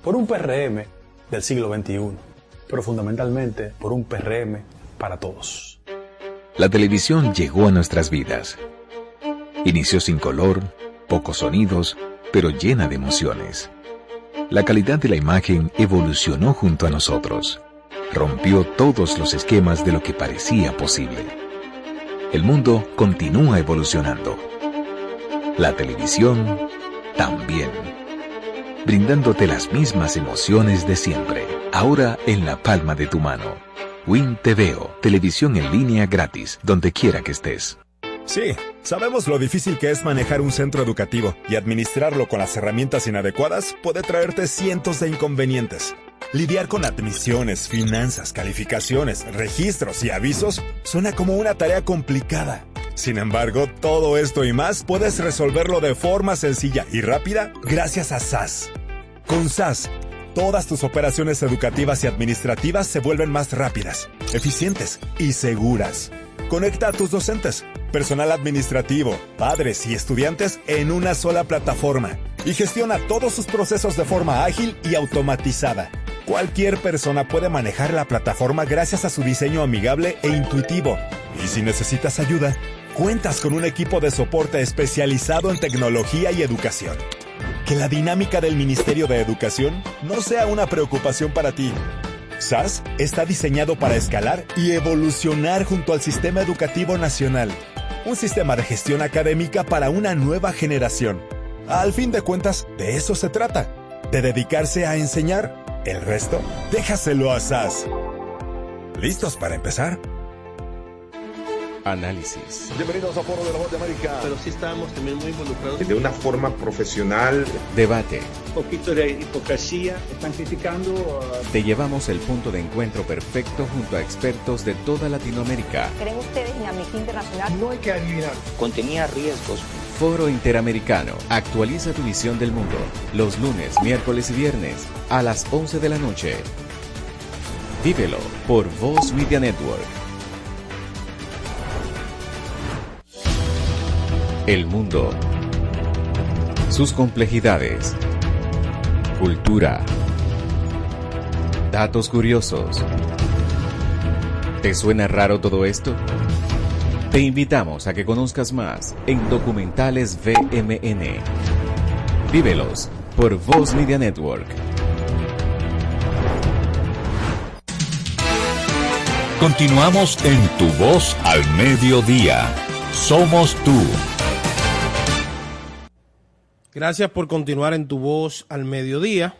por un PRM del siglo XXI, pero fundamentalmente por un PRM para todos. La televisión llegó a nuestras vidas. Inició sin color, pocos sonidos, pero llena de emociones. La calidad de la imagen evolucionó junto a nosotros. Rompió todos los esquemas de lo que parecía posible. El mundo continúa evolucionando. La televisión también. Brindándote las mismas emociones de siempre, ahora en la palma de tu mano. Win TVO, televisión en línea gratis, donde quiera que estés. Sí, sabemos lo difícil que es manejar un centro educativo y administrarlo con las herramientas inadecuadas puede traerte cientos de inconvenientes. Lidiar con admisiones, finanzas, calificaciones, registros y avisos suena como una tarea complicada. Sin embargo, todo esto y más puedes resolverlo de forma sencilla y rápida gracias a SAS. Con SAS, todas tus operaciones educativas y administrativas se vuelven más rápidas, eficientes y seguras. Conecta a tus docentes, personal administrativo, padres y estudiantes en una sola plataforma y gestiona todos sus procesos de forma ágil y automatizada. Cualquier persona puede manejar la plataforma gracias a su diseño amigable e intuitivo. Y si necesitas ayuda, cuentas con un equipo de soporte especializado en tecnología y educación. Que la dinámica del Ministerio de Educación no sea una preocupación para ti. SAS está diseñado para escalar y evolucionar junto al sistema educativo nacional. Un sistema de gestión académica para una nueva generación. Al fin de cuentas, de eso se trata. De dedicarse a enseñar. El resto, déjaselo a SAS. ¿Listos para empezar? Análisis. Bienvenidos a Foro de la Voz de América. Pero sí estábamos también muy involucrados. De una forma profesional. Debate. Un poquito de hipocresía. Están criticando. Uh... Te llevamos el punto de encuentro perfecto junto a expertos de toda Latinoamérica. ¿Creen ustedes en Amnistía Internacional? No hay que adivinar. Contenía riesgos. Foro Interamericano. Actualiza tu visión del mundo. Los lunes, miércoles y viernes a las 11 de la noche. Vívelo por Voz Media Network. El mundo. Sus complejidades. Cultura. Datos curiosos. ¿Te suena raro todo esto? Te invitamos a que conozcas más en Documentales VMN. Vívelos por Voz Media Network. Continuamos en Tu Voz al Mediodía. Somos tú. Gracias por continuar en Tu Voz al Mediodía.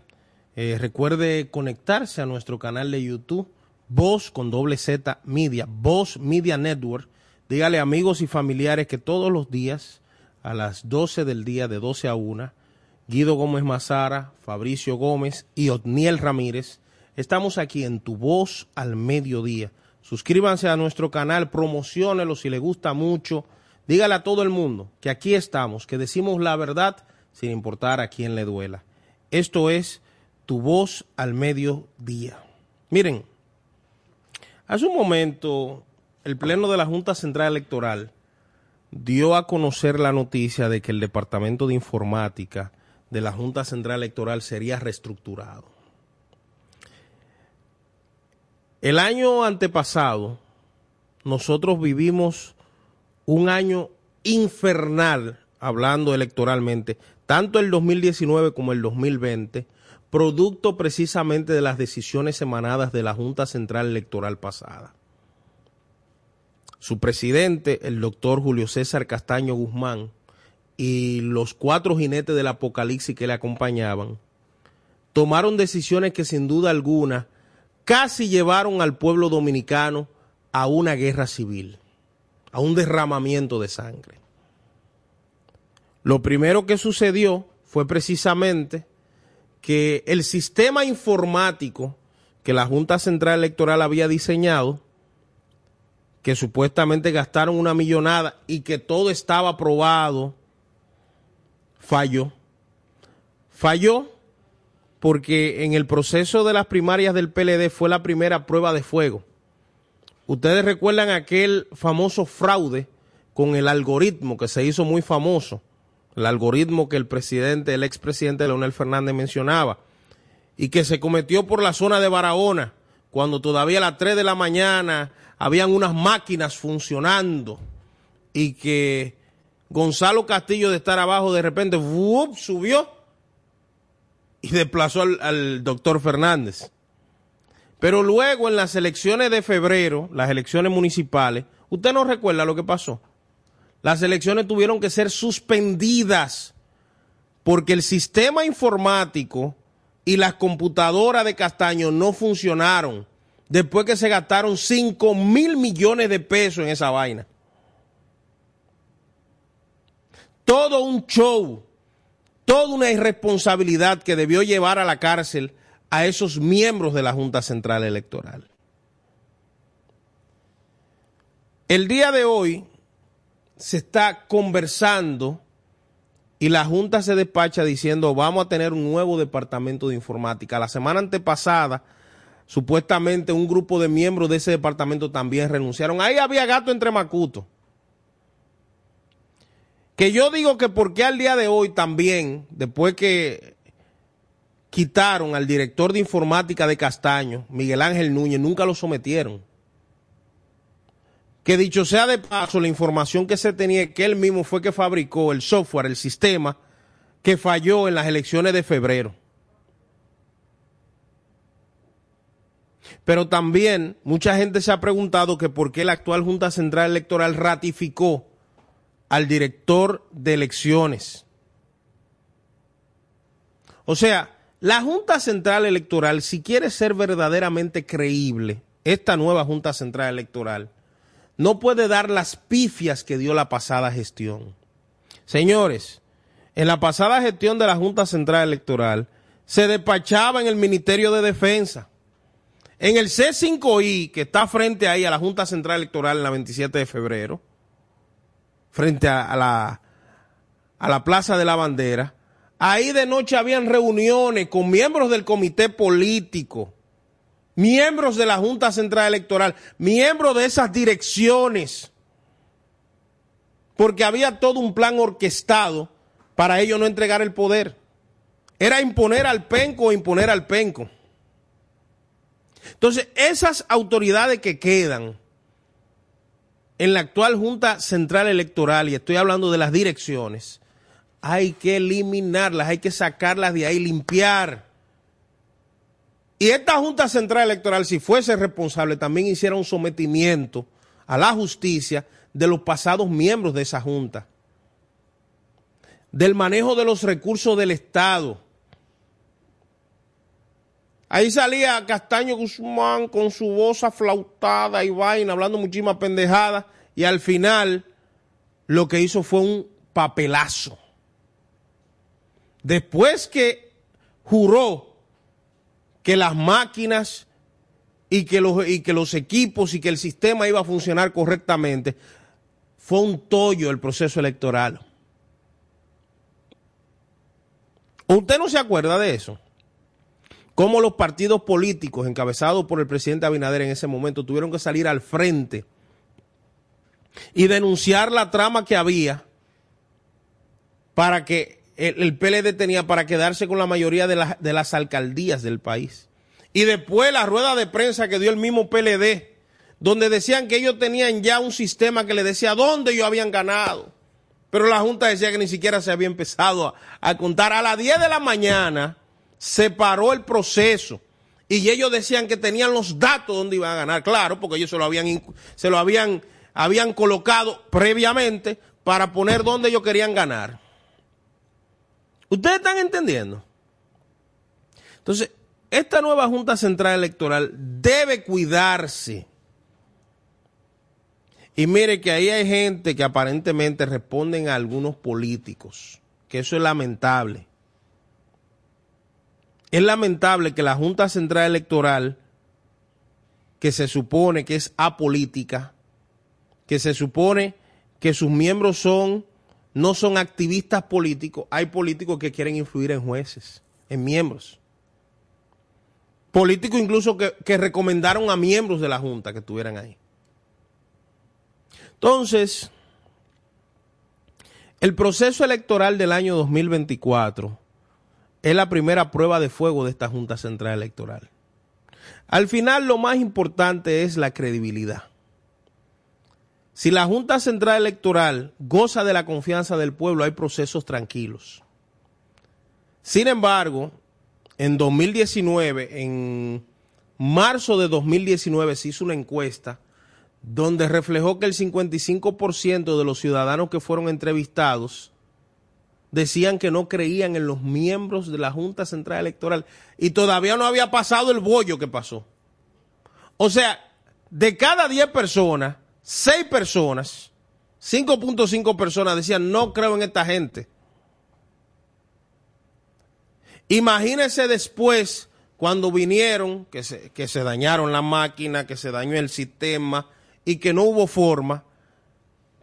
Eh, recuerde conectarse a nuestro canal de YouTube, Voz con doble Z Media, Voz Media Network. Dígale amigos y familiares que todos los días, a las 12 del día, de 12 a 1, Guido Gómez Mazara, Fabricio Gómez y Otniel Ramírez, estamos aquí en Tu Voz al Mediodía. Suscríbanse a nuestro canal, promocionelo si le gusta mucho. Dígale a todo el mundo que aquí estamos, que decimos la verdad sin importar a quién le duela. Esto es Tu Voz al Mediodía. Miren, hace un momento el Pleno de la Junta Central Electoral dio a conocer la noticia de que el Departamento de Informática de la Junta Central Electoral sería reestructurado. El año antepasado, nosotros vivimos un año infernal, hablando electoralmente, tanto el 2019 como el 2020, producto precisamente de las decisiones emanadas de la Junta Central Electoral pasada. Su presidente, el doctor Julio César Castaño Guzmán, y los cuatro jinetes del apocalipsis que le acompañaban, tomaron decisiones que sin duda alguna casi llevaron al pueblo dominicano a una guerra civil, a un derramamiento de sangre. Lo primero que sucedió fue precisamente que el sistema informático que la Junta Central Electoral había diseñado, que supuestamente gastaron una millonada y que todo estaba aprobado, falló. Falló porque en el proceso de las primarias del PLD fue la primera prueba de fuego. Ustedes recuerdan aquel famoso fraude con el algoritmo que se hizo muy famoso, el algoritmo que el presidente, el expresidente Leonel Fernández mencionaba, y que se cometió por la zona de Barahona, cuando todavía a las 3 de la mañana habían unas máquinas funcionando y que Gonzalo Castillo de estar abajo de repente ¡wup! subió y desplazó al, al doctor Fernández. Pero luego en las elecciones de febrero, las elecciones municipales, usted no recuerda lo que pasó. Las elecciones tuvieron que ser suspendidas porque el sistema informático y las computadoras de Castaño no funcionaron después que se gastaron 5 mil millones de pesos en esa vaina. Todo un show toda una irresponsabilidad que debió llevar a la cárcel a esos miembros de la Junta Central Electoral. El día de hoy se está conversando y la Junta se despacha diciendo vamos a tener un nuevo departamento de informática. La semana antepasada, supuestamente un grupo de miembros de ese departamento también renunciaron. Ahí había gato entre macuto. Que yo digo que porque al día de hoy también, después que quitaron al director de informática de Castaño, Miguel Ángel Núñez, nunca lo sometieron. Que dicho sea de paso, la información que se tenía que él mismo fue que fabricó el software, el sistema que falló en las elecciones de febrero. Pero también mucha gente se ha preguntado que por qué la actual Junta Central Electoral ratificó al director de elecciones. O sea, la Junta Central Electoral, si quiere ser verdaderamente creíble, esta nueva Junta Central Electoral, no puede dar las pifias que dio la pasada gestión. Señores, en la pasada gestión de la Junta Central Electoral se despachaba en el Ministerio de Defensa. En el C5I, que está frente ahí a la Junta Central Electoral en la 27 de febrero, frente a, la, a la Plaza de la Bandera, ahí de noche habían reuniones con miembros del comité político, miembros de la Junta Central Electoral, miembros de esas direcciones, porque había todo un plan orquestado para ellos no entregar el poder. Era imponer al penco o imponer al penco. Entonces, esas autoridades que quedan en la actual Junta Central Electoral, y estoy hablando de las direcciones, hay que eliminarlas, hay que sacarlas de ahí, limpiar. Y esta Junta Central Electoral, si fuese responsable, también hiciera un sometimiento a la justicia de los pasados miembros de esa Junta, del manejo de los recursos del Estado. Ahí salía Castaño Guzmán con su voz aflautada y vaina, hablando muchísimas pendejadas, y al final lo que hizo fue un papelazo. Después que juró que las máquinas y que los, equipos y que el sistema iba a funcionar correctamente, fue un tollo el proceso electoral. ¿Usted no se acuerda de eso? Cómo los partidos políticos encabezados por el presidente Abinader en ese momento tuvieron que salir al frente y denunciar la trama que había para que el, PLD tenía para quedarse con la mayoría de, de las alcaldías del país. Y después la rueda de prensa que dio el mismo PLD, donde decían que ellos tenían ya un sistema que le decía dónde ellos habían ganado. Pero la Junta decía que ni siquiera se había empezado a, a contar. A las 10 de la mañana se paró el proceso y ellos decían que tenían los datos donde iban a ganar. Claro, porque ellos se lo habían, se lo habían, habían colocado previamente para poner donde ellos querían ganar. ¿Ustedes están entendiendo? Entonces, esta nueva Junta Central Electoral debe cuidarse. Y mire que ahí hay gente que aparentemente responden a algunos políticos, que eso es lamentable. Es lamentable que la Junta Central Electoral, que se supone que es apolítica, que se supone que sus miembros son no son activistas políticos, hay políticos que quieren influir en jueces, en miembros. Políticos incluso que, que recomendaron a miembros de la Junta que estuvieran ahí. Entonces, el proceso electoral del año 2024 es la primera prueba de fuego de esta Junta Central Electoral. Al final lo más importante es la credibilidad. Si la Junta Central Electoral goza de la confianza del pueblo, hay procesos tranquilos. Sin embargo, en 2019, en marzo de 2019 se hizo una encuesta donde reflejó que el 55% de los ciudadanos que fueron entrevistados decían que no creían en los miembros de la Junta Central Electoral y todavía no había pasado el bollo que pasó. O sea, de cada 10 personas, seis personas, 5.5 personas decían, no creo en esta gente. Imagínense después cuando vinieron, que se, que se dañaron la máquina, que se dañó el sistema y que no hubo forma,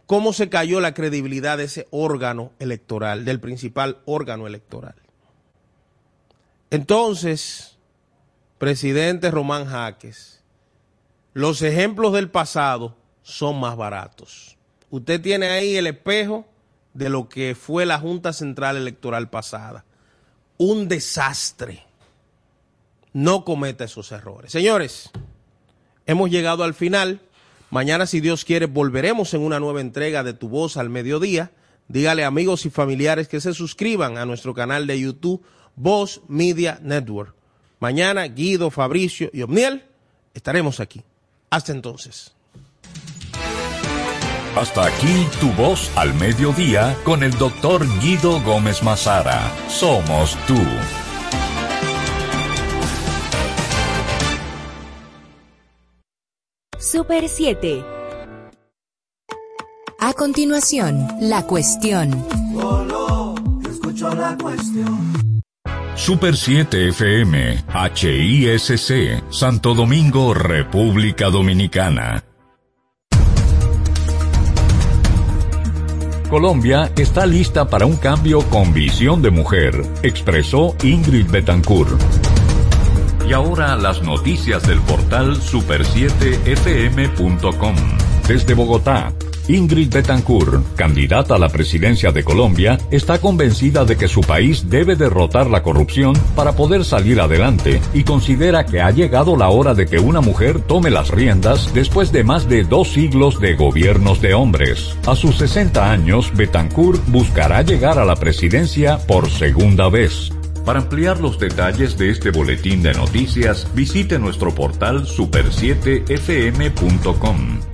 cómo se cayó la credibilidad de ese órgano electoral, del principal órgano electoral. Entonces, presidente Román Jaques, los ejemplos del pasado son más baratos. Usted tiene ahí el espejo de lo que fue la Junta Central Electoral pasada. Un desastre. No cometa esos errores. Señores, hemos llegado al final. Mañana, si Dios quiere, volveremos en una nueva entrega de Tu Voz al Mediodía. Dígale amigos y familiares que se suscriban a nuestro canal de YouTube, Voz Media Network. Mañana, Guido, Fabricio y Omniel estaremos aquí. Hasta entonces. Hasta aquí tu voz al mediodía con el doctor Guido Gómez Mazara. Somos tú. Super 7. A continuación, la cuestión. Solo escucho la cuestión. Super 7 FM, HISC, Santo Domingo, República Dominicana. Colombia está lista para un cambio con visión de mujer, expresó Ingrid Betancourt. Y ahora las noticias del portal super7fm.com. Desde Bogotá, Ingrid Betancourt, candidata a la presidencia de Colombia, está convencida de que su país debe derrotar la corrupción para poder salir adelante y considera que ha llegado la hora de que una mujer tome las riendas después de más de dos siglos de gobiernos de hombres. A sus 60 años, Betancourt buscará llegar a la presidencia por segunda vez. Para ampliar los detalles de este boletín de noticias, visite nuestro portal super7fm.com.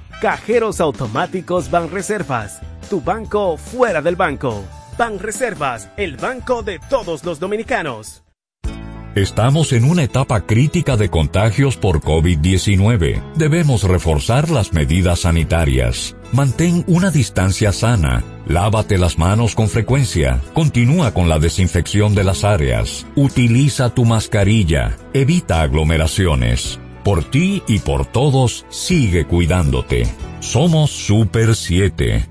Cajeros automáticos Banreservas, tu banco fuera del banco. Banreservas, el banco de todos los dominicanos. Estamos en una etapa crítica de contagios por COVID-19. Debemos reforzar las medidas sanitarias. Mantén una distancia sana. Lávate las manos con frecuencia. Continúa con la desinfección de las áreas. Utiliza tu mascarilla. Evita aglomeraciones. Por ti y por todos, sigue cuidándote. Somos Super 7.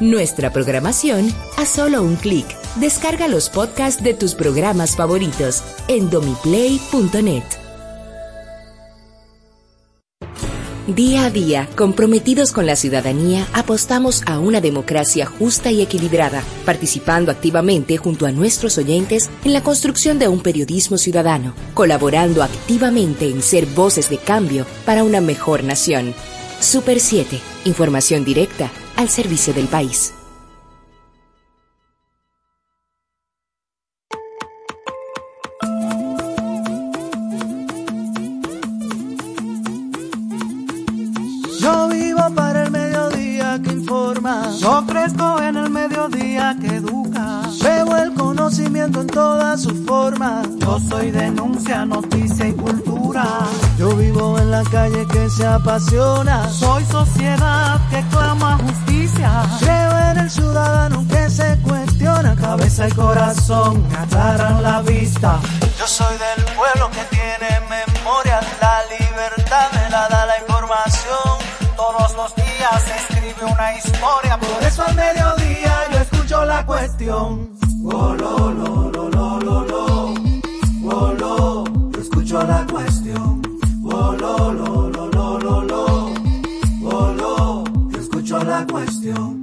Nuestra programación a solo un clic. Descarga los podcasts de tus programas favoritos en domiplay.net. Día a día, comprometidos con la ciudadanía, apostamos a una democracia justa y equilibrada, participando activamente junto a nuestros oyentes en la construcción de un periodismo ciudadano, colaborando activamente en ser voces de cambio para una mejor nación. Super 7, información directa al servicio del país. Yo vivo para el mediodía que informa. Yo crezco en el mediodía educa. Veo el conocimiento en todas sus formas. Yo soy denuncia, noticia y cultura. Yo vivo en la calle que se apasiona. Soy sociedad que clama justicia. Creo en el ciudadano que se cuestiona. Cabeza y corazón me aclaran la vista. Yo soy del pueblo que tiene memoria. La libertad me la da la información. Todos los días se escribe una historia. Por eso al mediodía escucho la cuestión. Oh, lo, lo, lo, lo, lo, lo. Oh, lo, yo escucho la cuestión. Oh, lo, lo, lo, lo, lo, lo. Oh, lo, yo escucho la cuestión.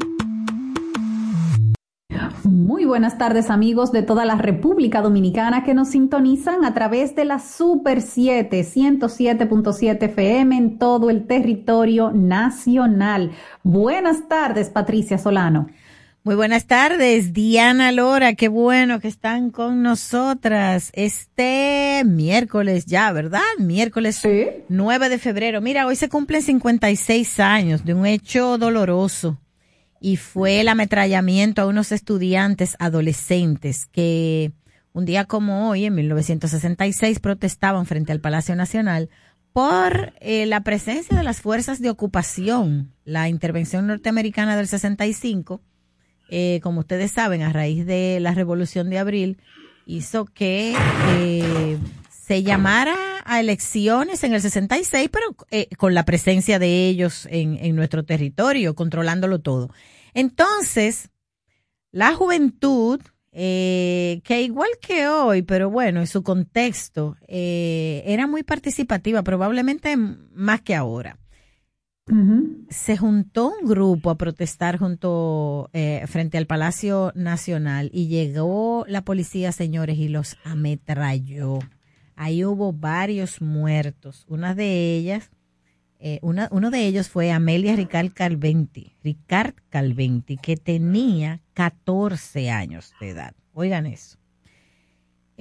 Muy buenas tardes amigos de toda la República Dominicana que nos sintonizan a través de la Super 7, 107.7 FM en todo el territorio nacional. Buenas tardes, Patricia Solano. Muy buenas tardes, Diana Lora, qué bueno que están con nosotras este miércoles ya, ¿verdad? Miércoles 9 de febrero. Mira, hoy se cumplen 56 años de un hecho doloroso y fue el ametrallamiento a unos estudiantes adolescentes que un día como hoy, en 1966, protestaban frente al Palacio Nacional por eh, la presencia de las fuerzas de ocupación, la intervención norteamericana del 65, eh, como ustedes saben, a raíz de la Revolución de Abril, hizo que eh, se llamara a elecciones en el 66, pero eh, con la presencia de ellos en, en nuestro territorio, controlándolo todo. Entonces, la juventud, eh, que igual que hoy, pero bueno, en su contexto, eh, era muy participativa, probablemente más que ahora. Se juntó un grupo a protestar junto eh, frente al Palacio Nacional y llegó la policía, señores, y los ametralló. Ahí hubo varios muertos. Una de ellas, eh, uno de ellos fue Amelia Ricard Calventi, Ricard Calventi, que tenía 14 años de edad. Oigan eso.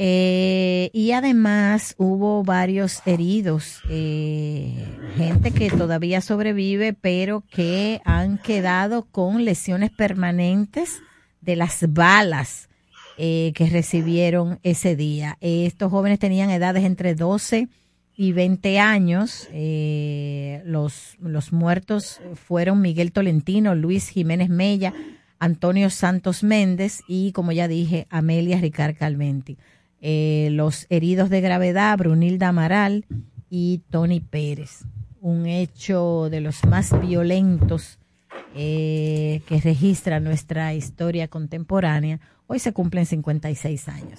Eh, y además hubo varios heridos, eh, gente que todavía sobrevive, pero que han quedado con lesiones permanentes de las balas eh, que recibieron ese día. Estos jóvenes tenían edades entre 12 y 20 años. Eh, los, los muertos fueron Miguel Tolentino, Luis Jiménez Mella, Antonio Santos Méndez y, como ya dije, Amelia Ricard Calmenti. Eh, los heridos de gravedad, Brunilda Amaral y Tony Pérez. Un hecho de los más violentos eh, que registra nuestra historia contemporánea. Hoy se cumplen 56 años.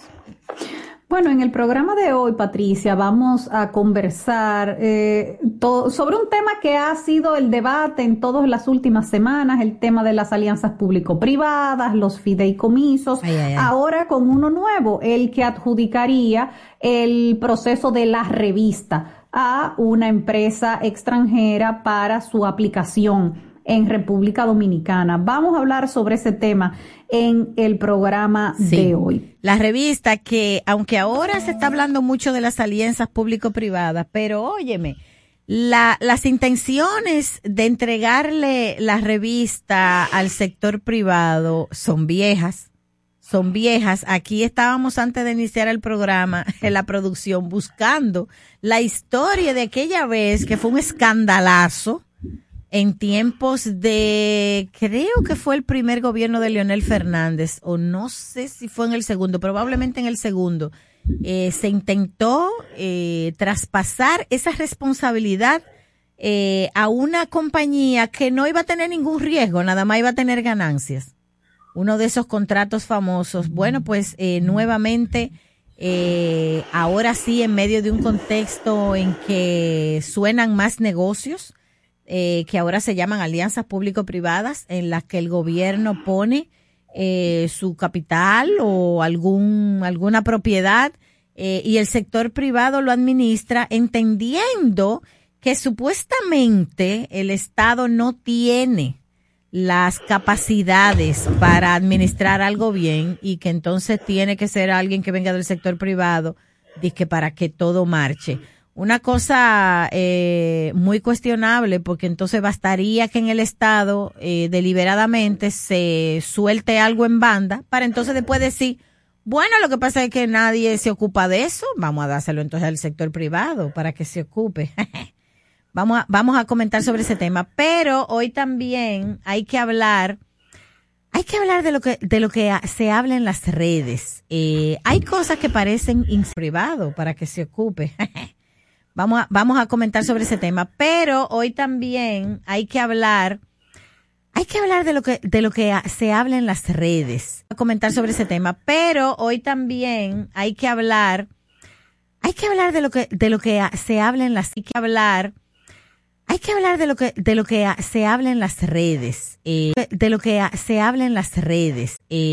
Bueno, en el programa de hoy, Patricia, vamos a conversar eh, sobre un tema que ha sido el debate en todas las últimas semanas, el tema de las alianzas público-privadas, los fideicomisos, Ay, ay, ay. ahora con uno nuevo, el que adjudicaría el proceso de la revista a una empresa extranjera para su aplicación en República Dominicana. Vamos a hablar sobre ese tema en el programa Sí. de hoy. La revista que, aunque ahora se está hablando mucho de las alianzas público-privadas, pero óyeme, la, las intenciones de entregarle la revista al sector privado son viejas. Son viejas. Aquí estábamos antes de iniciar el programa en la producción buscando la historia de aquella vez que fue un escandalazo en tiempos de, creo que fue el primer gobierno de Leonel Fernández, o no sé si fue en el segundo, probablemente en el segundo, eh, se intentó eh, traspasar esa responsabilidad eh, a una compañía que no iba a tener ningún riesgo, nada más iba a tener ganancias. Uno de esos contratos famosos. Bueno, pues eh, nuevamente, ahora sí, en medio de un contexto en que suenan más negocios, eh, que ahora se llaman alianzas público-privadas, en las que el gobierno pone eh, su capital o algún, alguna propiedad eh, y el sector privado lo administra entendiendo que supuestamente el Estado no tiene las capacidades para administrar algo bien y que entonces tiene que ser alguien que venga del sector privado, para que todo marche. Una cosa eh, muy cuestionable porque entonces bastaría que en el Estado eh, deliberadamente se suelte algo en banda para entonces después decir, bueno, lo que pasa es que nadie se ocupa de eso, vamos a dárselo entonces al sector privado para que se ocupe. vamos, a, vamos a comentar sobre ese tema, pero hoy también hay que hablar hay que hablar de lo que de lo que se habla en las redes. Eh, hay cosas que parecen privado para que se ocupe. vamos a, vamos a comentar sobre ese tema, pero hoy también hay que hablar hay que hablar de lo que de lo que se habla en las redes. Comentar sobre ese tema, pero hoy también hay que hablar hay que hablar de lo que de lo que se habla en las hay que hablar hay que hablar de lo que de lo que se habla en las redes, eh, de lo que se habla en las redes. Eh,